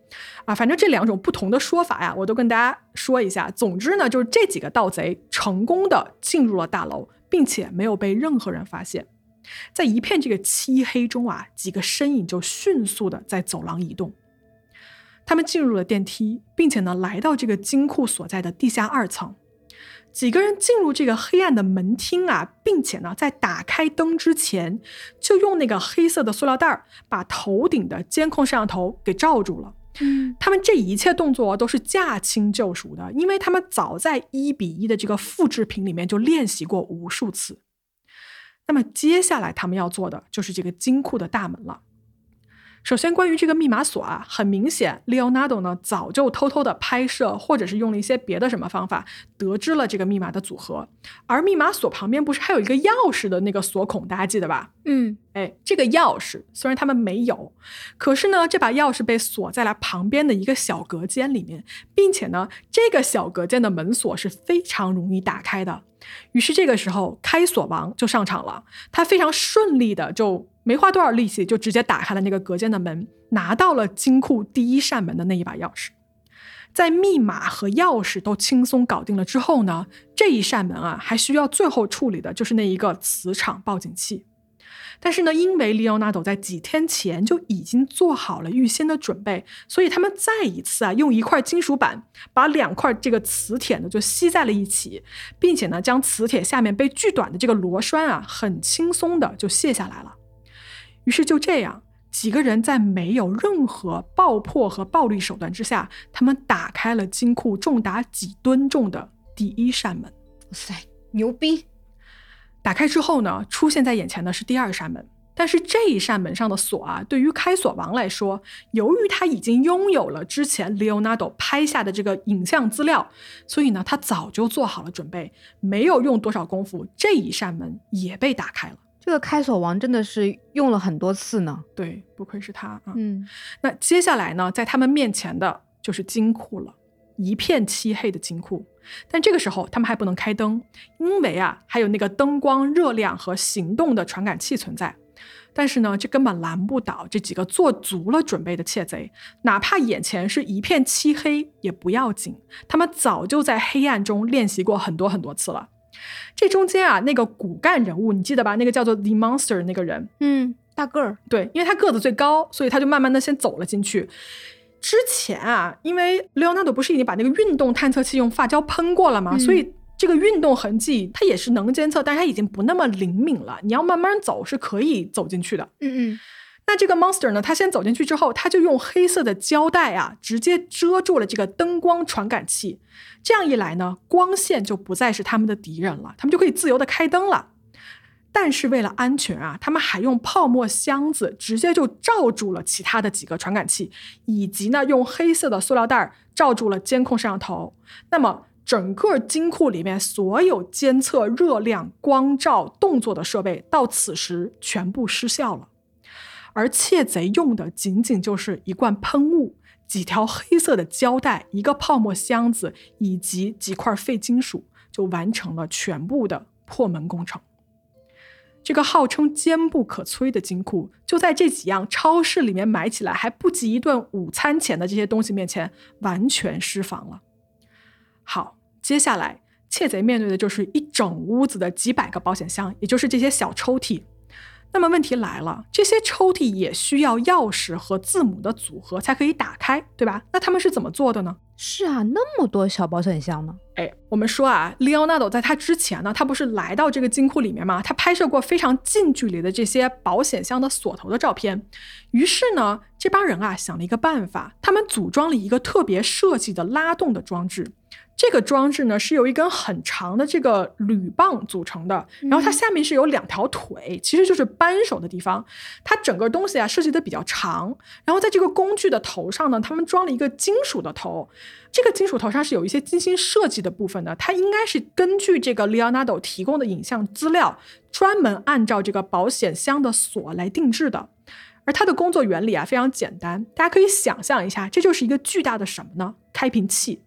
啊，反正这两种不同的说法呀，我都跟大家说一下。总之呢，就是这几个盗贼成功的进入了大楼，并且没有被任何人发现。在一片这个漆黑中啊，几个身影就迅速的在走廊移动。他们进入了电梯，并且呢，来到这个金库所在的地下二层。几个人进入这个黑暗的门厅啊，并且呢，在打开灯之前，就用那个黑色的塑料袋把头顶的监控摄像头给罩住了。嗯，他们这一切动作都是驾轻就熟的，因为他们早在一比一的这个复制品里面就练习过无数次。那么接下来他们要做的就是这个金库的大门了。首先，关于这个密码锁啊，很明显，Leonardo 呢早就偷偷的拍摄，或者是用了一些别的什么方法，得知了这个密码的组合。而密码锁旁边不是还有一个钥匙的那个锁孔，大家记得吧？嗯，哎，这个钥匙虽然他们没有，可是呢，这把钥匙被锁在了旁边的一个小隔间里面，并且呢，这个小隔间的门锁是非常容易打开的。于是这个时候，开锁王就上场了，他非常顺利的就。没花多少力气，就直接打开了那个隔间的门，拿到了金库第一扇门的那一把钥匙。在密码和钥匙都轻松搞定了之后呢，这一扇门啊，还需要最后处理的就是那一个磁场报警器。但是呢，因为利奥纳多在几天前就已经做好了预先的准备，所以他们再一次啊，用一块金属板把两块这个磁铁呢就吸在了一起，并且呢，将磁铁下面被锯短的这个螺栓啊，很轻松的就卸下来了。于是就这样，几个人在没有任何爆破和暴力手段之下，他们打开了金库重达几吨重的第一扇门。哇塞，牛逼！打开之后呢，出现在眼前的是第二扇门。但是这一扇门上的锁啊，对于开锁王来说，由于他已经拥有了之前 Leonardo 拍下的这个影像资料，所以呢，他早就做好了准备，没有用多少功夫，这一扇门也被打开了。这个开锁王真的是用了很多次呢。对，不愧是他啊。嗯，那接下来呢，在他们面前的就是金库了，一片漆黑的金库。但这个时候他们还不能开灯，因为啊，还有那个灯光、热量和行动的传感器存在。但是呢，这根本拦不倒这几个做足了准备的窃贼，哪怕眼前是一片漆黑也不要紧，他们早就在黑暗中练习过很多很多次了。这中间啊，那个骨干人物你记得吧？那个叫做 The Monster 那个人，嗯，大个儿，对，因为他个子最高，所以他就慢慢的先走了进去。之前啊，因为 Leonardo 不是已经把那个运动探测器用发胶喷过了吗？所以这个运动痕迹它也是能监测，但是它已经不那么灵敏了。你要慢慢走是可以走进去的。嗯嗯。那这个 monster 呢？他先走进去之后，他就用黑色的胶带啊，直接遮住了这个灯光传感器。这样一来呢，光线就不再是他们的敌人了，他们就可以自由的开灯了。但是为了安全啊，他们还用泡沫箱子直接就罩住了其他的几个传感器，以及呢用黑色的塑料袋罩住了监控摄像头。那么整个金库里面所有监测热量、光照、动作的设备，到此时全部失效了。而窃贼用的仅仅就是一罐喷雾、几条黑色的胶带、一个泡沫箱子以及几块废金属，就完成了全部的破门工程。这个号称坚不可摧的金库，就在这几样超市里面买起来还不及一顿午餐钱的这些东西面前，完全失防了。好，接下来窃贼面对的就是一整屋子的几百个保险箱，也就是这些小抽屉。那么问题来了，这些抽屉也需要钥匙和字母的组合才可以打开，对吧？那他们是怎么做的呢？是啊，那么多小保险箱呢。哎，我们说啊，Leonardo 在他之前呢，他不是来到这个金库里面吗？他拍摄过非常近距离的这些保险箱的锁头的照片。于是呢，这帮人啊想了一个办法，他们组装了一个特别设计的拉动的装置。这个装置呢是由一根很长的这个铝棒组成的，然后它下面是有两条腿，其实就是扳手的地方。它整个东西啊设计的比较长，然后在这个工具的头上呢，他们装了一个金属的头。这个金属头上是有一些精心设计的部分的，它应该是根据这个 Leonardo 提供的影像资料，专门按照这个保险箱的锁来定制的。而它的工作原理啊非常简单，大家可以想象一下，这就是一个巨大的什么呢？开瓶器。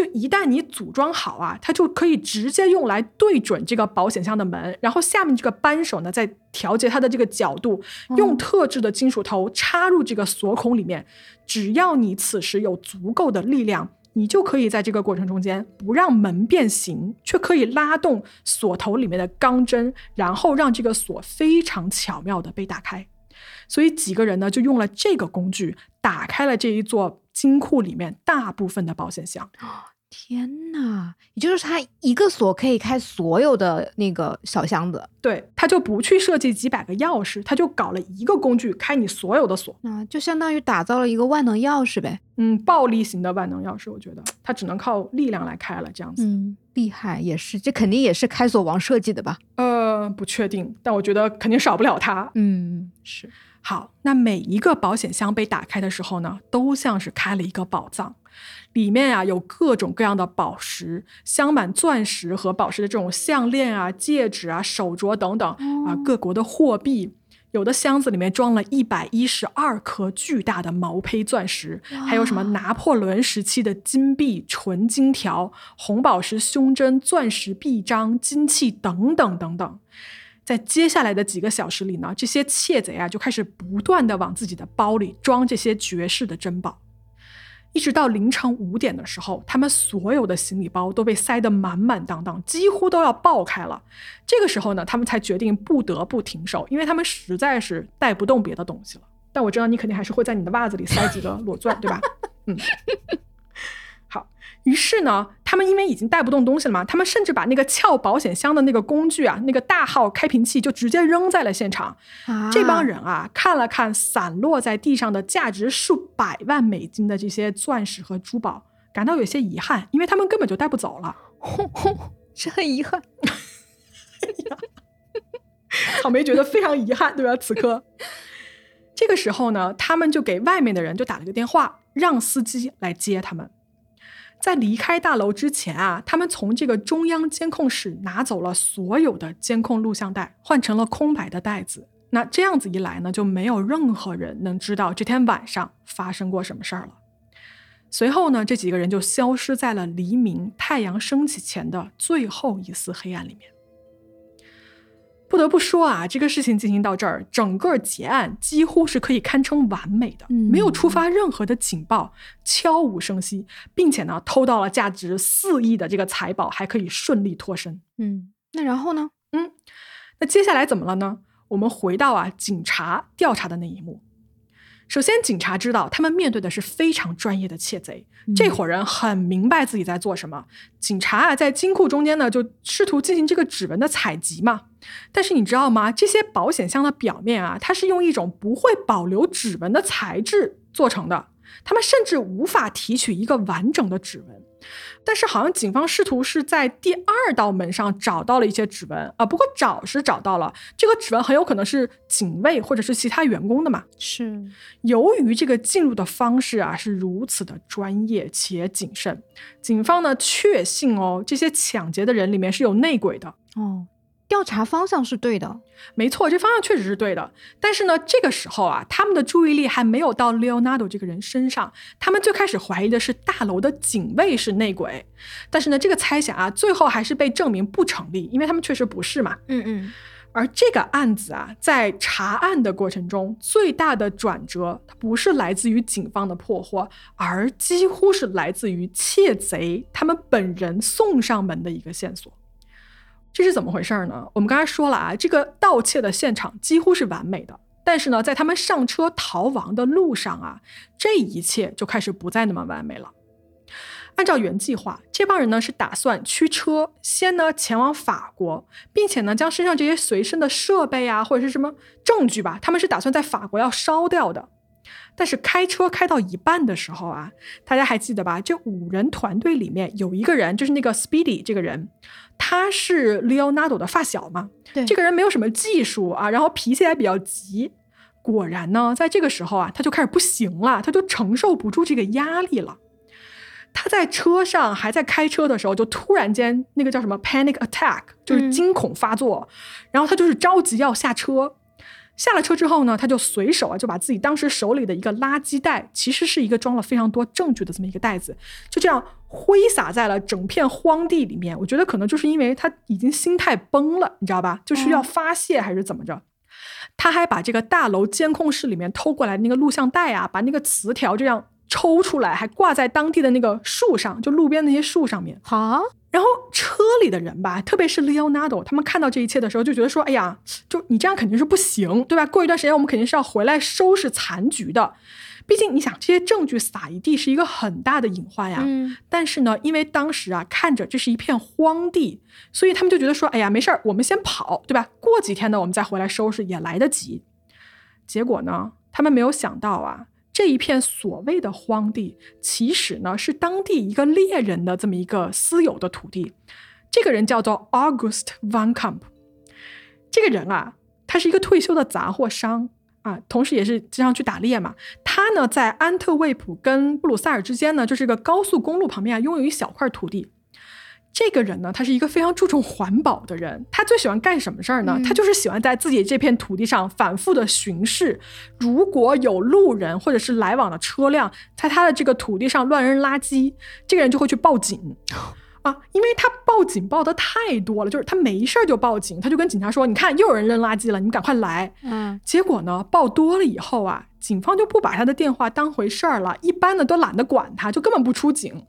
就一旦你组装好啊，它就可以直接用来对准这个保险箱的门，然后下面这个扳手呢，再调节它的这个角度，用特制的金属头插入这个锁孔里面。只要你此时有足够的力量，你就可以在这个过程中间不让门变形，却可以拉动锁头里面的钢针，然后让这个锁非常巧妙的被打开。所以几个人呢，就用了这个工具打开了这一座。金库里面大部分的保险箱，天呐，也就是他一个锁可以开所有的那个小箱子，对，他就不去设计几百个钥匙，他就搞了一个工具开你所有的锁。那就相当于打造了一个万能钥匙呗。嗯，暴力型的万能钥匙，我觉得它只能靠力量来开了，这样子。嗯，厉害也是，这肯定也是开锁王设计的吧？呃，不确定，但我觉得肯定少不了他。嗯，是。好，那每一个保险箱被打开的时候呢，都像是开了一个宝藏。里面啊有各种各样的宝石，镶满钻石和宝石的这种项链啊、戒指啊、手镯等等啊，各国的货币。有的箱子里面装了一百一十二颗巨大的毛坯钻石，还有什么拿破仑时期的金币、纯金条、红宝石胸针、钻石臂章、金器等等等等。在接下来的几个小时里呢，这些窃贼啊就开始不断的往自己的包里装这些绝世的珍宝。一直到凌晨五点的时候，他们所有的行李包都被塞得满满当当，几乎都要爆开了。这个时候呢，他们才决定不得不停手，因为他们实在是带不动别的东西了。但我知道你肯定还是会在你的袜子里塞几个裸钻，对吧？嗯。于是呢，他们因为已经带不动东西了嘛，他们甚至把那个撬保险箱的那个工具啊，那个大号开瓶器就直接扔在了现场。这帮人啊，看了看散落在地上的价值数百万美金的这些钻石和珠宝，感到有些遗憾，因为他们根本就带不走了。是很遗憾。草莓觉得非常遗憾，对吧？此刻，这个时候呢，他们就给外面的人就打了个电话，让司机来接他们。在离开大楼之前啊，他们从这个中央监控室拿走了所有的监控录像带，换成了空白的袋子。那这样子一来呢，就没有任何人能知道这天晚上发生过什么事儿了。随后呢，这几个人就消失在了黎明、太阳升起前的最后一丝黑暗里面。不得不说啊，这个事情进行到这儿，整个结案几乎是可以堪称完美的，没有触发任何的警报，悄无声息，并且呢，偷到了价值四亿的这个财宝，还可以顺利脱身。嗯，那然后呢？嗯，那接下来怎么了呢？我们回到啊，警察调查的那一幕。首先，警察知道他们面对的是非常专业的窃贼，这伙人很明白自己在做什么。警察啊，在金库中间呢，就试图进行这个指纹的采集嘛。但是你知道吗？这些保险箱的表面啊，它是用一种不会保留指纹的材质做成的，他们甚至无法提取一个完整的指纹。但是好像警方试图是在第二道门上找到了一些指纹啊，不过找是找到了，这个指纹很有可能是警卫或者是其他员工的嘛。是，由于这个进入的方式啊是如此的专业且谨慎，警方呢确信哦，这些抢劫的人里面是有内鬼的哦。调查方向是对的，没错，这方向确实是对的。但是呢，这个时候啊，他们的注意力还没有到 Leonardo 这个人身上。他们最开始怀疑的是大楼的警卫是内鬼，但是呢，这个猜想啊，最后还是被证明不成立，因为他们确实不是嘛。嗯嗯。而这个案子啊，在查案的过程中，最大的转折，它不是来自于警方的破获，而几乎是来自于窃贼他们本人送上门的一个线索。这是怎么回事呢？我们刚才说了啊，这个盗窃的现场几乎是完美的，但是呢，在他们上车逃亡的路上啊，这一切就开始不再那么完美了。按照原计划，这帮人呢是打算驱车先呢前往法国，并且呢将身上这些随身的设备啊或者是什么证据吧，他们是打算在法国要烧掉的。但是开车开到一半的时候啊，大家还记得吧？这五人团队里面有一个人，就是那个 Speedy 这个人。他是 Leonardo 的发小嘛？对，这个人没有什么技术啊，然后脾气还比较急。果然呢，在这个时候啊，他就开始不行了，他就承受不住这个压力了。他在车上还在开车的时候，就突然间那个叫什么 panic attack，就是惊恐发作，然后他就是着急要下车。下了车之后呢，他就随手啊就把自己当时手里的一个垃圾袋，其实是一个装了非常多证据的这么一个袋子，就这样挥洒在了整片荒地里面。我觉得可能就是因为他已经心态崩了，你知道吧？就是要发泄还是怎么着？他还把这个大楼监控室里面偷过来的那个录像带啊，把那个磁条这样抽出来，还挂在当地的那个树上，就路边那些树上面。好。然后车里的人吧，特别是 Leonardo，他们看到这一切的时候，就觉得说：“哎呀，就你这样肯定是不行，对吧？过一段时间我们肯定是要回来收拾残局的。”毕竟你想，这些证据撒一地是一个很大的隐患呀。嗯但是呢，因为当时啊看着这是一片荒地，所以他们就觉得说，哎呀，没事儿，我们先跑，对吧？过几天呢，我们再回来收拾也来得及。结果呢，他们没有想到啊，这一片所谓的荒地，其实呢是当地一个猎人的这么一个私有的土地。这个人叫做 August Van Camp。这个人啊，他是一个退休的杂货商啊，同时也是经常去打猎嘛。他呢，在安特卫普跟布鲁塞尔之间呢，就是一个高速公路旁边啊，拥有一小块土地。这个人呢，他是一个非常注重环保的人。他最喜欢干什么事儿呢？嗯他就是喜欢在自己这片土地上反复的巡视，如果有路人或者是来往的车辆在他的这个土地上乱扔垃圾，这个人就会去报警。啊，因为他报警报的太多了，就是他没事儿就报警，他就跟警察说：“你看，又有人扔垃圾了，你们赶快来。”嗯结果呢，报多了以后啊，警方就不把他的电话当回事儿了，一般的都懒得管他，就根本不出警。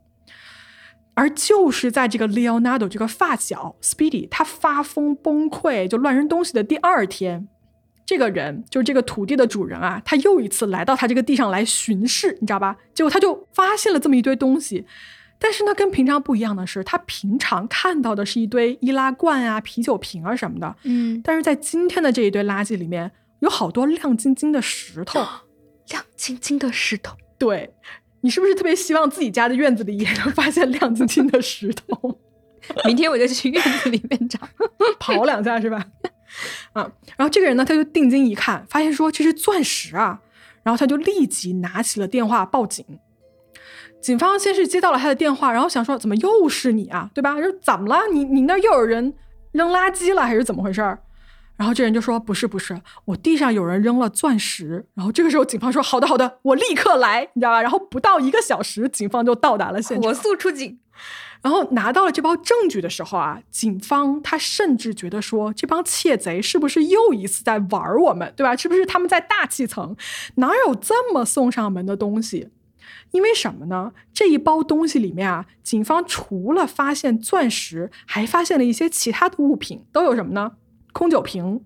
而就是在这个 Leonardo 这个发小 Speedy 他发疯崩溃就乱扔东西的第二天，这个人就是这个土地的主人啊，他又一次来到他这个地上来巡视，你知道吧？结果他就发现了这么一堆东西。但是呢，跟平常不一样的是，他平常看到的是一堆易拉罐啊、啤酒瓶啊什么的，嗯，但是在今天的这一堆垃圾里面，有好多亮晶晶的石头。亮晶晶的石头。对你是不是特别希望自己家的院子里也能发现亮晶晶的石头，明天我就去院子里面找。刨两下是吧？啊，然后这个人呢，他就定睛一看，发现说这是钻石啊，然后他就立即拿起了电话报警。警方先是接到了他的电话，然后想说怎么又是你啊，对吧？说怎么了？你你那又有人扔垃圾了，还是怎么回事儿？然后这人就说不是不是，我地上有人扔了钻石。然后这个时候警方说好的好的，我立刻来，你知道吧？然后不到一个小时，警方就到达了现场火。速出警。然后拿到了这包证据的时候啊，警方他甚至觉得说，这帮窃贼是不是又一次在玩我们，对吧？是不是他们在大气层？哪有这么送上门的东西？因为什么呢？这一包东西里面啊，警方除了发现钻石，还发现了一些其他的物品，都有什么呢？空酒瓶、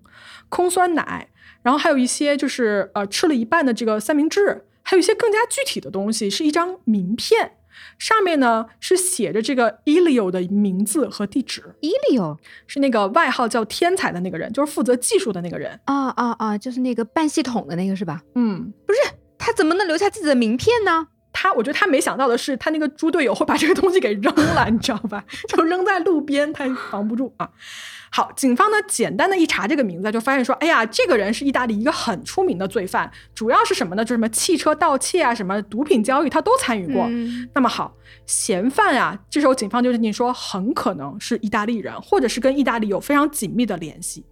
空酸奶，然后还有一些就是呃吃了一半的这个三明治，还有一些更加具体的东西，是一张名片。上面呢是写着这个 Elio 的名字和地址，Elio 是那个外号叫天才的那个人，就是负责技术的那个人。啊啊啊，就是那个办系统的那个是吧？嗯，不是他怎么能留下自己的名片呢？他我觉得他没想到的是，他那个猪队友会把这个东西给扔了，你知道吧？就扔在路边，他也防不住啊。好，警方呢简单的一查这个名字，就发现说，哎呀，这个人是意大利一个很出名的罪犯，主要是什么呢？就是什么汽车盗窃啊，什么毒品交易，他都参与过。嗯那么好，嫌犯啊，这时候警方就认定说，很可能是意大利人，或者是跟意大利有非常紧密的联系。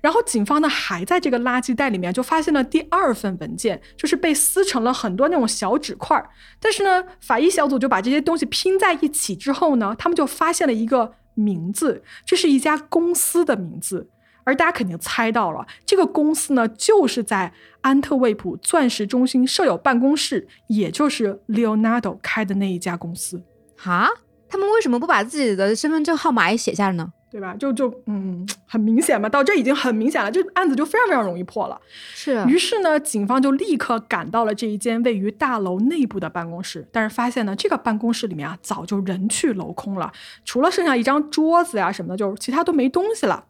然后警方呢，还在这个垃圾袋里面就发现了第二份文件，就是被撕成了很多那种小纸块儿。但是呢，法医小组就把这些东西拼在一起之后呢，他们就发现了一个名字，这是一家公司的名字。而大家肯定猜到了，这个公司呢，就是在安特卫普钻石中心设有办公室，也就是 Leonardo 开的那一家公司。哈，他们为什么不把自己的身份证号码也写下来呢？对吧？就就嗯，很明显嘛，到这已经很明显了，这案子就非常非常容易破了。是于是呢，警方就立刻赶到了这一间位于大楼内部的办公室，但是发现呢，这个办公室里面啊，早就人去楼空了，除了剩下一张桌子呀、什么的，就是其他都没东西了。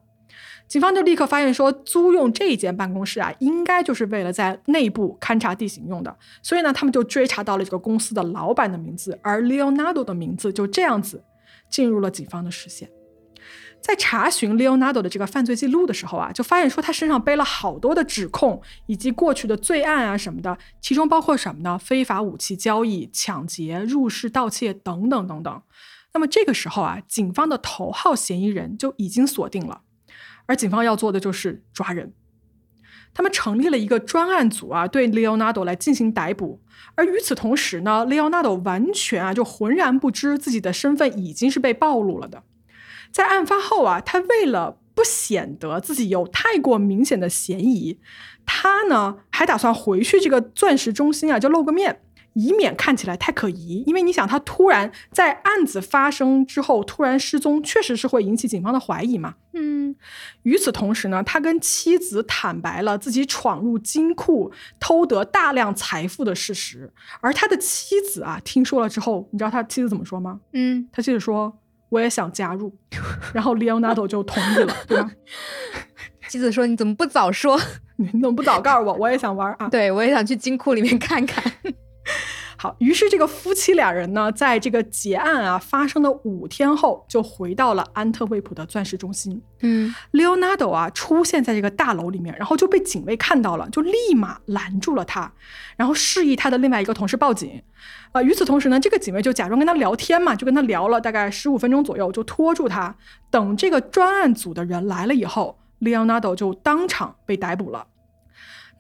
警方就立刻发现说，租用这间办公室啊，应该就是为了在内部勘察地形用的。所以呢，他们就追查到了这个公司的老板的名字，而 Leonardo 的名字就这样子进入了警方的视线。在查询 Leonardo 的这个犯罪记录的时候啊，就发现说他身上背了好多的指控，以及过去的罪案啊什么的，其中包括什么呢？非法武器交易、抢劫、入室盗窃等等等等。那么这个时候啊，警方的头号嫌疑人就已经锁定了，而警方要做的就是抓人。他们成立了一个专案组啊，对 Leonardo 来进行逮捕。而与此同时呢，Leonardo 完全啊就浑然不知自己的身份已经是被暴露了的。在案发后啊，他为了不显得自己有太过明显的嫌疑，他呢还打算回去这个钻石中心啊，就露个面，以免看起来太可疑。因为你想，他突然在案子发生之后突然失踪，确实是会引起警方的怀疑嘛。嗯，与此同时呢，他跟妻子坦白了自己闯入金库偷得大量财富的事实。而他的妻子啊，听说了之后，你知道他妻子怎么说吗？嗯，他妻子说：“我也想加入。”然后 Leonardo 就同意了，对吧？妻子说：“你怎么不早说？你怎么不早告诉我？我也想玩啊！”对，我也想去金库里面看看。好，于是这个夫妻俩人呢，在这个劫案啊发生的五天后，就回到了安特卫普的钻石中心。嗯，Leonardo 啊出现在这个大楼里面，然后就被警卫看到了，就立马拦住了他，然后示意他的另外一个同事报警。啊，与此同时呢，这个警卫就假装跟他聊天嘛，就跟他聊了大概十五分钟左右，就拖住他。等这个专案组的人来了以后，Leonardo 就当场被逮捕了。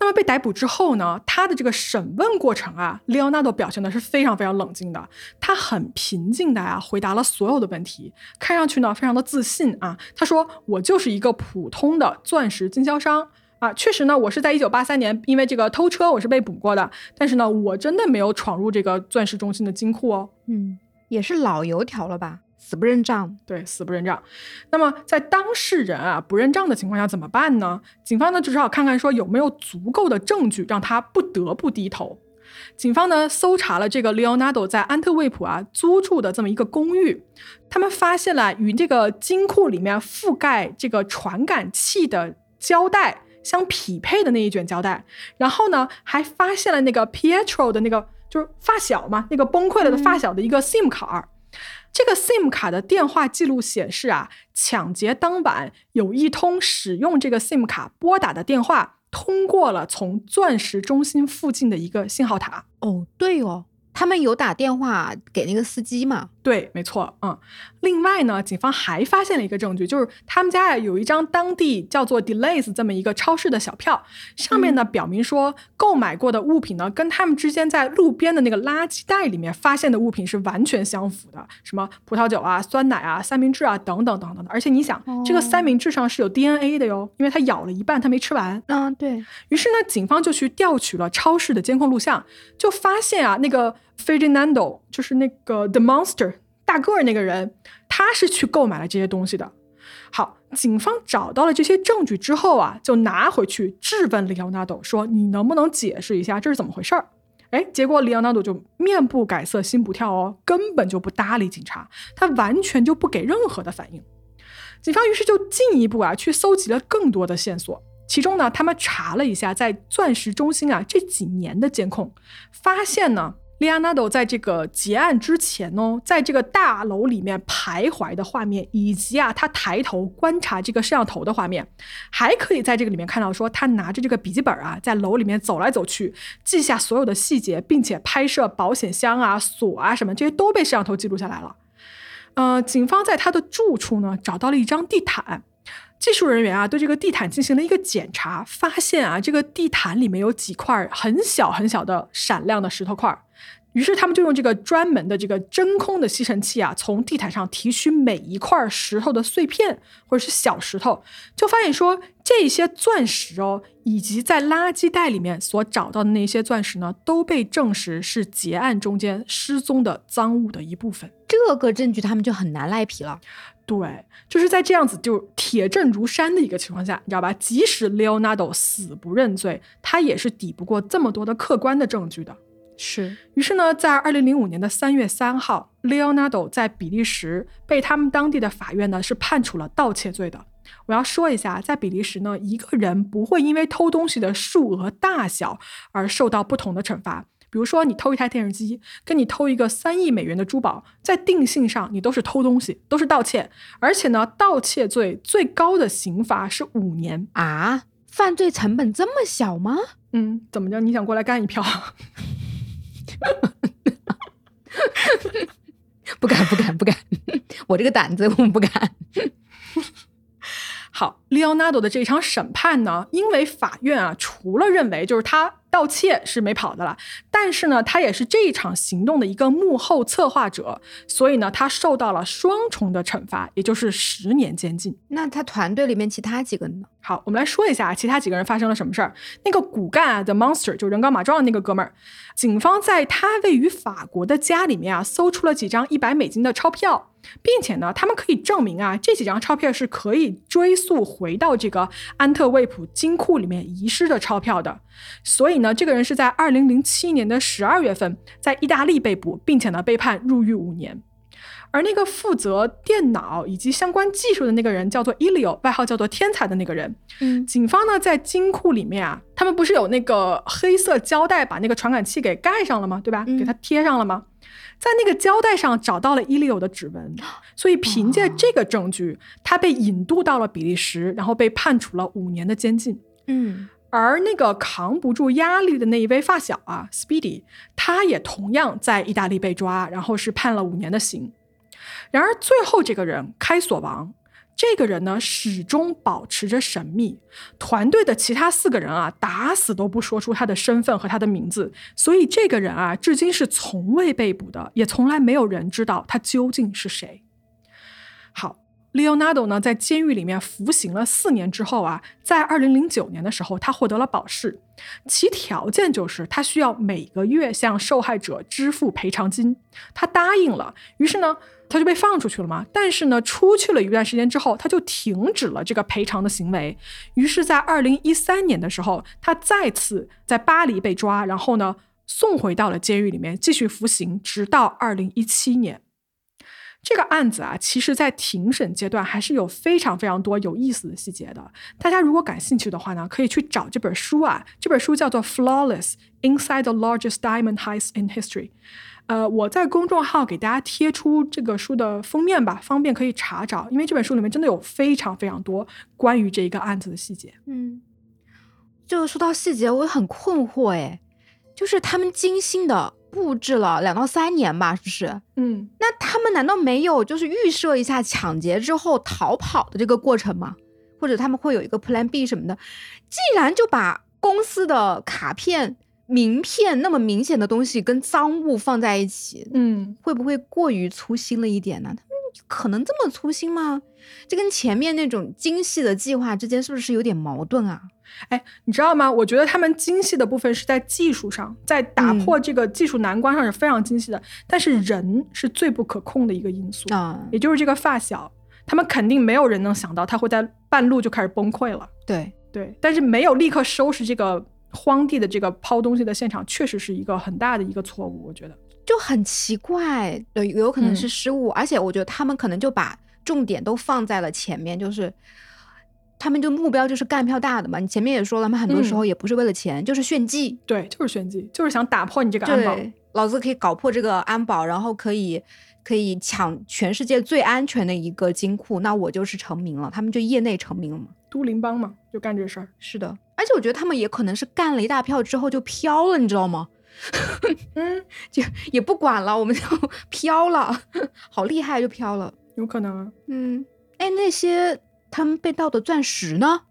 那么被逮捕之后呢，他的这个审问过程啊，Leonardo 表现的是非常非常冷静的，他很平静的啊回答了所有的问题，看上去呢非常的自信啊。他说：“我就是一个普通的钻石经销商啊，确实呢，我是在一九八三年因为这个偷车我是被捕过的，但是呢，我真的没有闯入这个钻石中心的金库哦。”嗯，也是老油条了吧？死不认账，对，死不认账。那么在当事人啊不认账的情况下怎么办呢？警方呢就只好看看说有没有足够的证据让他不得不低头。警方呢搜查了这个 Leonardo 在安特卫普啊租住的这么一个公寓，他们发现了与这个金库里面覆盖这个传感器的胶带相匹配的那一卷胶带，然后呢还发现了那个 Pietro 的那个就是发小嘛，那个崩溃了的发小的一个 SIM 卡。这个 SIM 卡的电话记录显示啊，抢劫当晚有一通使用这个 SIM 卡拨打的电话通过了从钻石中心附近的一个信号塔。哦，对哦，他们有打电话给那个司机吗？对，没错，嗯。另外呢，警方还发现了一个证据，就是他们家呀有一张当地叫做 Delays 这么一个超市的小票，上面呢表明说购买过的物品呢跟他们之间在路边的那个垃圾袋里面发现的物品是完全相符的，什么葡萄酒啊、酸奶啊、三明治啊等等等等的。而且你想，这个三明治上是有 DNA 的哟，因为他咬了一半，他没吃完。嗯，对于是呢，警方就去调取了超市的监控录像，就发现啊，那个 Ferdinando 就是那个 The Monster。大个儿那个人，他是去购买了这些东西的。好，警方找到了这些证据之后啊，就拿回去质问里奥纳多，说：“你能不能解释一下这是怎么回事儿？”哎，结果里奥纳多就面不改色心不跳哦，根本就不搭理警察，他完全就不给任何的反应。警方于是就进一步啊去搜集了更多的线索，其中呢，他们查了一下在钻石中心啊这几年的监控，发现呢。利亚纳多在这个结案之前哦，在这个大楼里面徘徊的画面，以及啊他抬头观察这个摄像头的画面，还可以在这个里面看到说他拿着这个笔记本啊，在楼里面走来走去，记下所有的细节，并且拍摄保险箱啊、锁啊什么这些都被摄像头记录下来了。呃，警方在他的住处呢找到了一张地毯，技术人员啊对这个地毯进行了一个检查，发现啊这个地毯里面有几块很小很小的闪亮的石头块。于是他们就用这个专门的这个真空的吸尘器啊，从地毯上提取每一块石头的碎片或者是小石头，就发现说这些钻石哦，以及在垃圾袋里面所找到的那些钻石呢，都被证实是结案中间失踪的赃物的一部分。这个证据他们就很难赖皮了。对，就是在这样子就铁证如山的一个情况下，你知道吧？即使 Leonardo 死不认罪，他也是抵不过这么多的客观的证据的。是，于是呢，在二零零五年的三月三号，Leonardo 在比利时被他们当地的法院呢是判处了盗窃罪的。我要说一下，在比利时呢，一个人不会因为偷东西的数额大小而受到不同的惩罚。比如说，你偷一台电视机，跟你偷一个三亿美元的珠宝，在定性上你都是偷东西，都是盗窃。而且呢，盗窃罪最高的刑罚是五年啊！犯罪成本这么小吗？嗯，怎么着？你想过来干一票？不敢，不敢，不敢！我这个胆子，我不敢。好，利奥纳多的这场审判呢，因为法院啊，除了认为就是他盗窃是没跑的了，但是呢，他也是这一场行动的一个幕后策划者，所以呢，他受到了双重的惩罚，也就是十年监禁。那他团队里面其他几个呢？好，我们来说一下其他几个人发生了什么事儿。那个骨干啊，The Monster，就人高马壮的那个哥们儿，警方在他位于法国的家里面啊，搜出了几张一百美金的钞票。并且呢，他们可以证明啊，这几张钞票是可以追溯回到这个安特卫普金库里面遗失的钞票的。所以呢，这个人是在二零零七年的十二月份在意大利被捕，并且呢被判入狱五年。而那个负责电脑以及相关技术的那个人叫做 Elio，，外号叫做天才的那个人。嗯，警方呢在金库里面啊，他们不是有那个黑色胶带把那个传感器给盖上了吗？对吧？给它贴上了吗？在那个胶带上找到了伊利欧的指纹，所以凭借这个证据，他被引渡到了比利时，然后被判处了五年的监禁。嗯，而那个扛不住压力的那一位发小啊，Speedy，他也同样在意大利被抓，然后是判了五年的刑。然而最后这个人开锁王。这个人呢，始终保持着神秘。团队的其他四个人啊，打死都不说出他的身份和他的名字。所以这个人啊，至今是从未被捕的，也从来没有人知道他究竟是谁。好，Leonardo 呢，在监狱里面服刑了四年之后啊，在二零零九年的时候，他获得了保释，其条件就是他需要每个月向受害者支付赔偿金。他答应了，于是呢。他就被放出去了嘛？但是呢，出去了一段时间之后，他就停止了这个赔偿的行为。于是，在二零一三年的时候，他再次在巴黎被抓，然后呢，送回到了监狱里面继续服刑，直到二零一七年。这个案子啊，其实在庭审阶段还是有非常非常多有意思的细节的。大家如果感兴趣的话呢，可以去找这本书啊。这本书叫做《Flawless Inside the Largest Diamond Heist in History》。呃，我在公众号给大家贴出这个书的封面吧，方便可以查找。因为这本书里面真的有非常非常多关于这一个案子的细节。嗯，就说到细节，我很困惑哎，就是他们精心的布置了两到三年吧，是不是？嗯，那他们难道没有就是预设一下抢劫之后逃跑的这个过程吗？或者他们会有一个 Plan B 什么的？既然就把公司的卡片。名片那么明显的东西跟赃物放在一起，嗯，会不会过于粗心了一点呢？他们可能这么粗心吗？这跟前面那种精细的计划之间是不是有点矛盾啊？哎，你知道吗？我觉得他们精细的部分是在技术上，在打破这个技术难关上是非常精细的，但是人是最不可控的一个因素啊，也就是这个发小，他们肯定没有人能想到他会在半路就开始崩溃了。对对，但是没有立刻收拾这个。荒地的这个抛东西的现场，确实是一个很大的一个错误，我觉得就很奇怪，对，有可能是失误，而且我觉得他们可能就把重点都放在了前面，就是他们就目标就是干票大的嘛。你前面也说了嘛，很多时候也不是为了钱，就是炫技，对，就是炫技，就是想打破你这个安保，老子可以搞破这个安保，然后可以可以抢全世界最安全的一个金库，那我就是成名了，他们就业内成名了嘛，都灵帮嘛，就干这事儿，是的。而且我觉得他们也可能是干了一大票之后就飘了，你知道吗？嗯，就也不管了，我们就飘了，好厉害，就飘了。有可能啊。嗯，哎，那些他们被盗的钻石呢？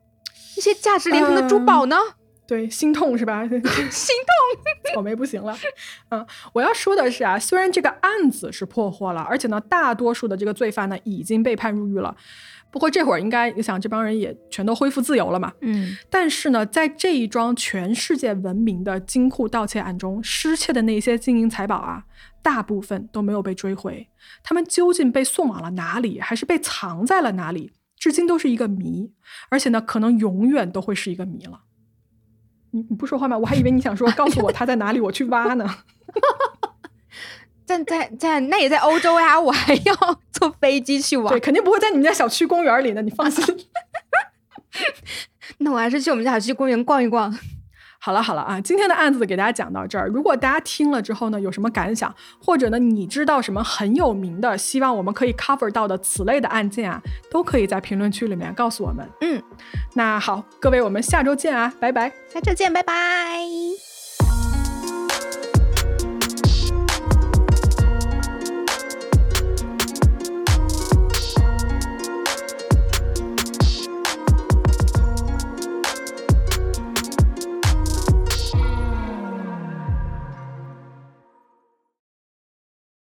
那些价值连城的珠宝呢？对，心痛是吧？心痛，草莓不行了。嗯，我要说的是啊，虽然这个案子是破获了，而且呢，大多数的这个罪犯呢已经被判入狱了。不过这会儿应该，你想这帮人也全都恢复自由了嘛？嗯。但是呢，在这一桩全世界闻名的金库盗窃案中，失窃的那些金银财宝啊，大部分都没有被追回。他们究竟被送往了哪里，还是被藏在了哪里，至今都是一个谜。而且呢，可能永远都会是一个谜了。你你不说话吗？我还以为你想说 告诉我他在哪里，我去挖呢。在在在，那也在欧洲呀，我还要坐飞机去玩。对，肯定不会在你们家小区公园里的，你放心。那我还是去我们家小区公园逛一逛。好了好了啊，今天的案子给大家讲到这儿。如果大家听了之后呢，有什么感想，或者呢你知道什么很有名的，希望我们可以 cover 到的此类的案件啊，都可以在评论区里面告诉我们。嗯，那好，各位，我们下周见啊，拜拜。下周见，拜拜。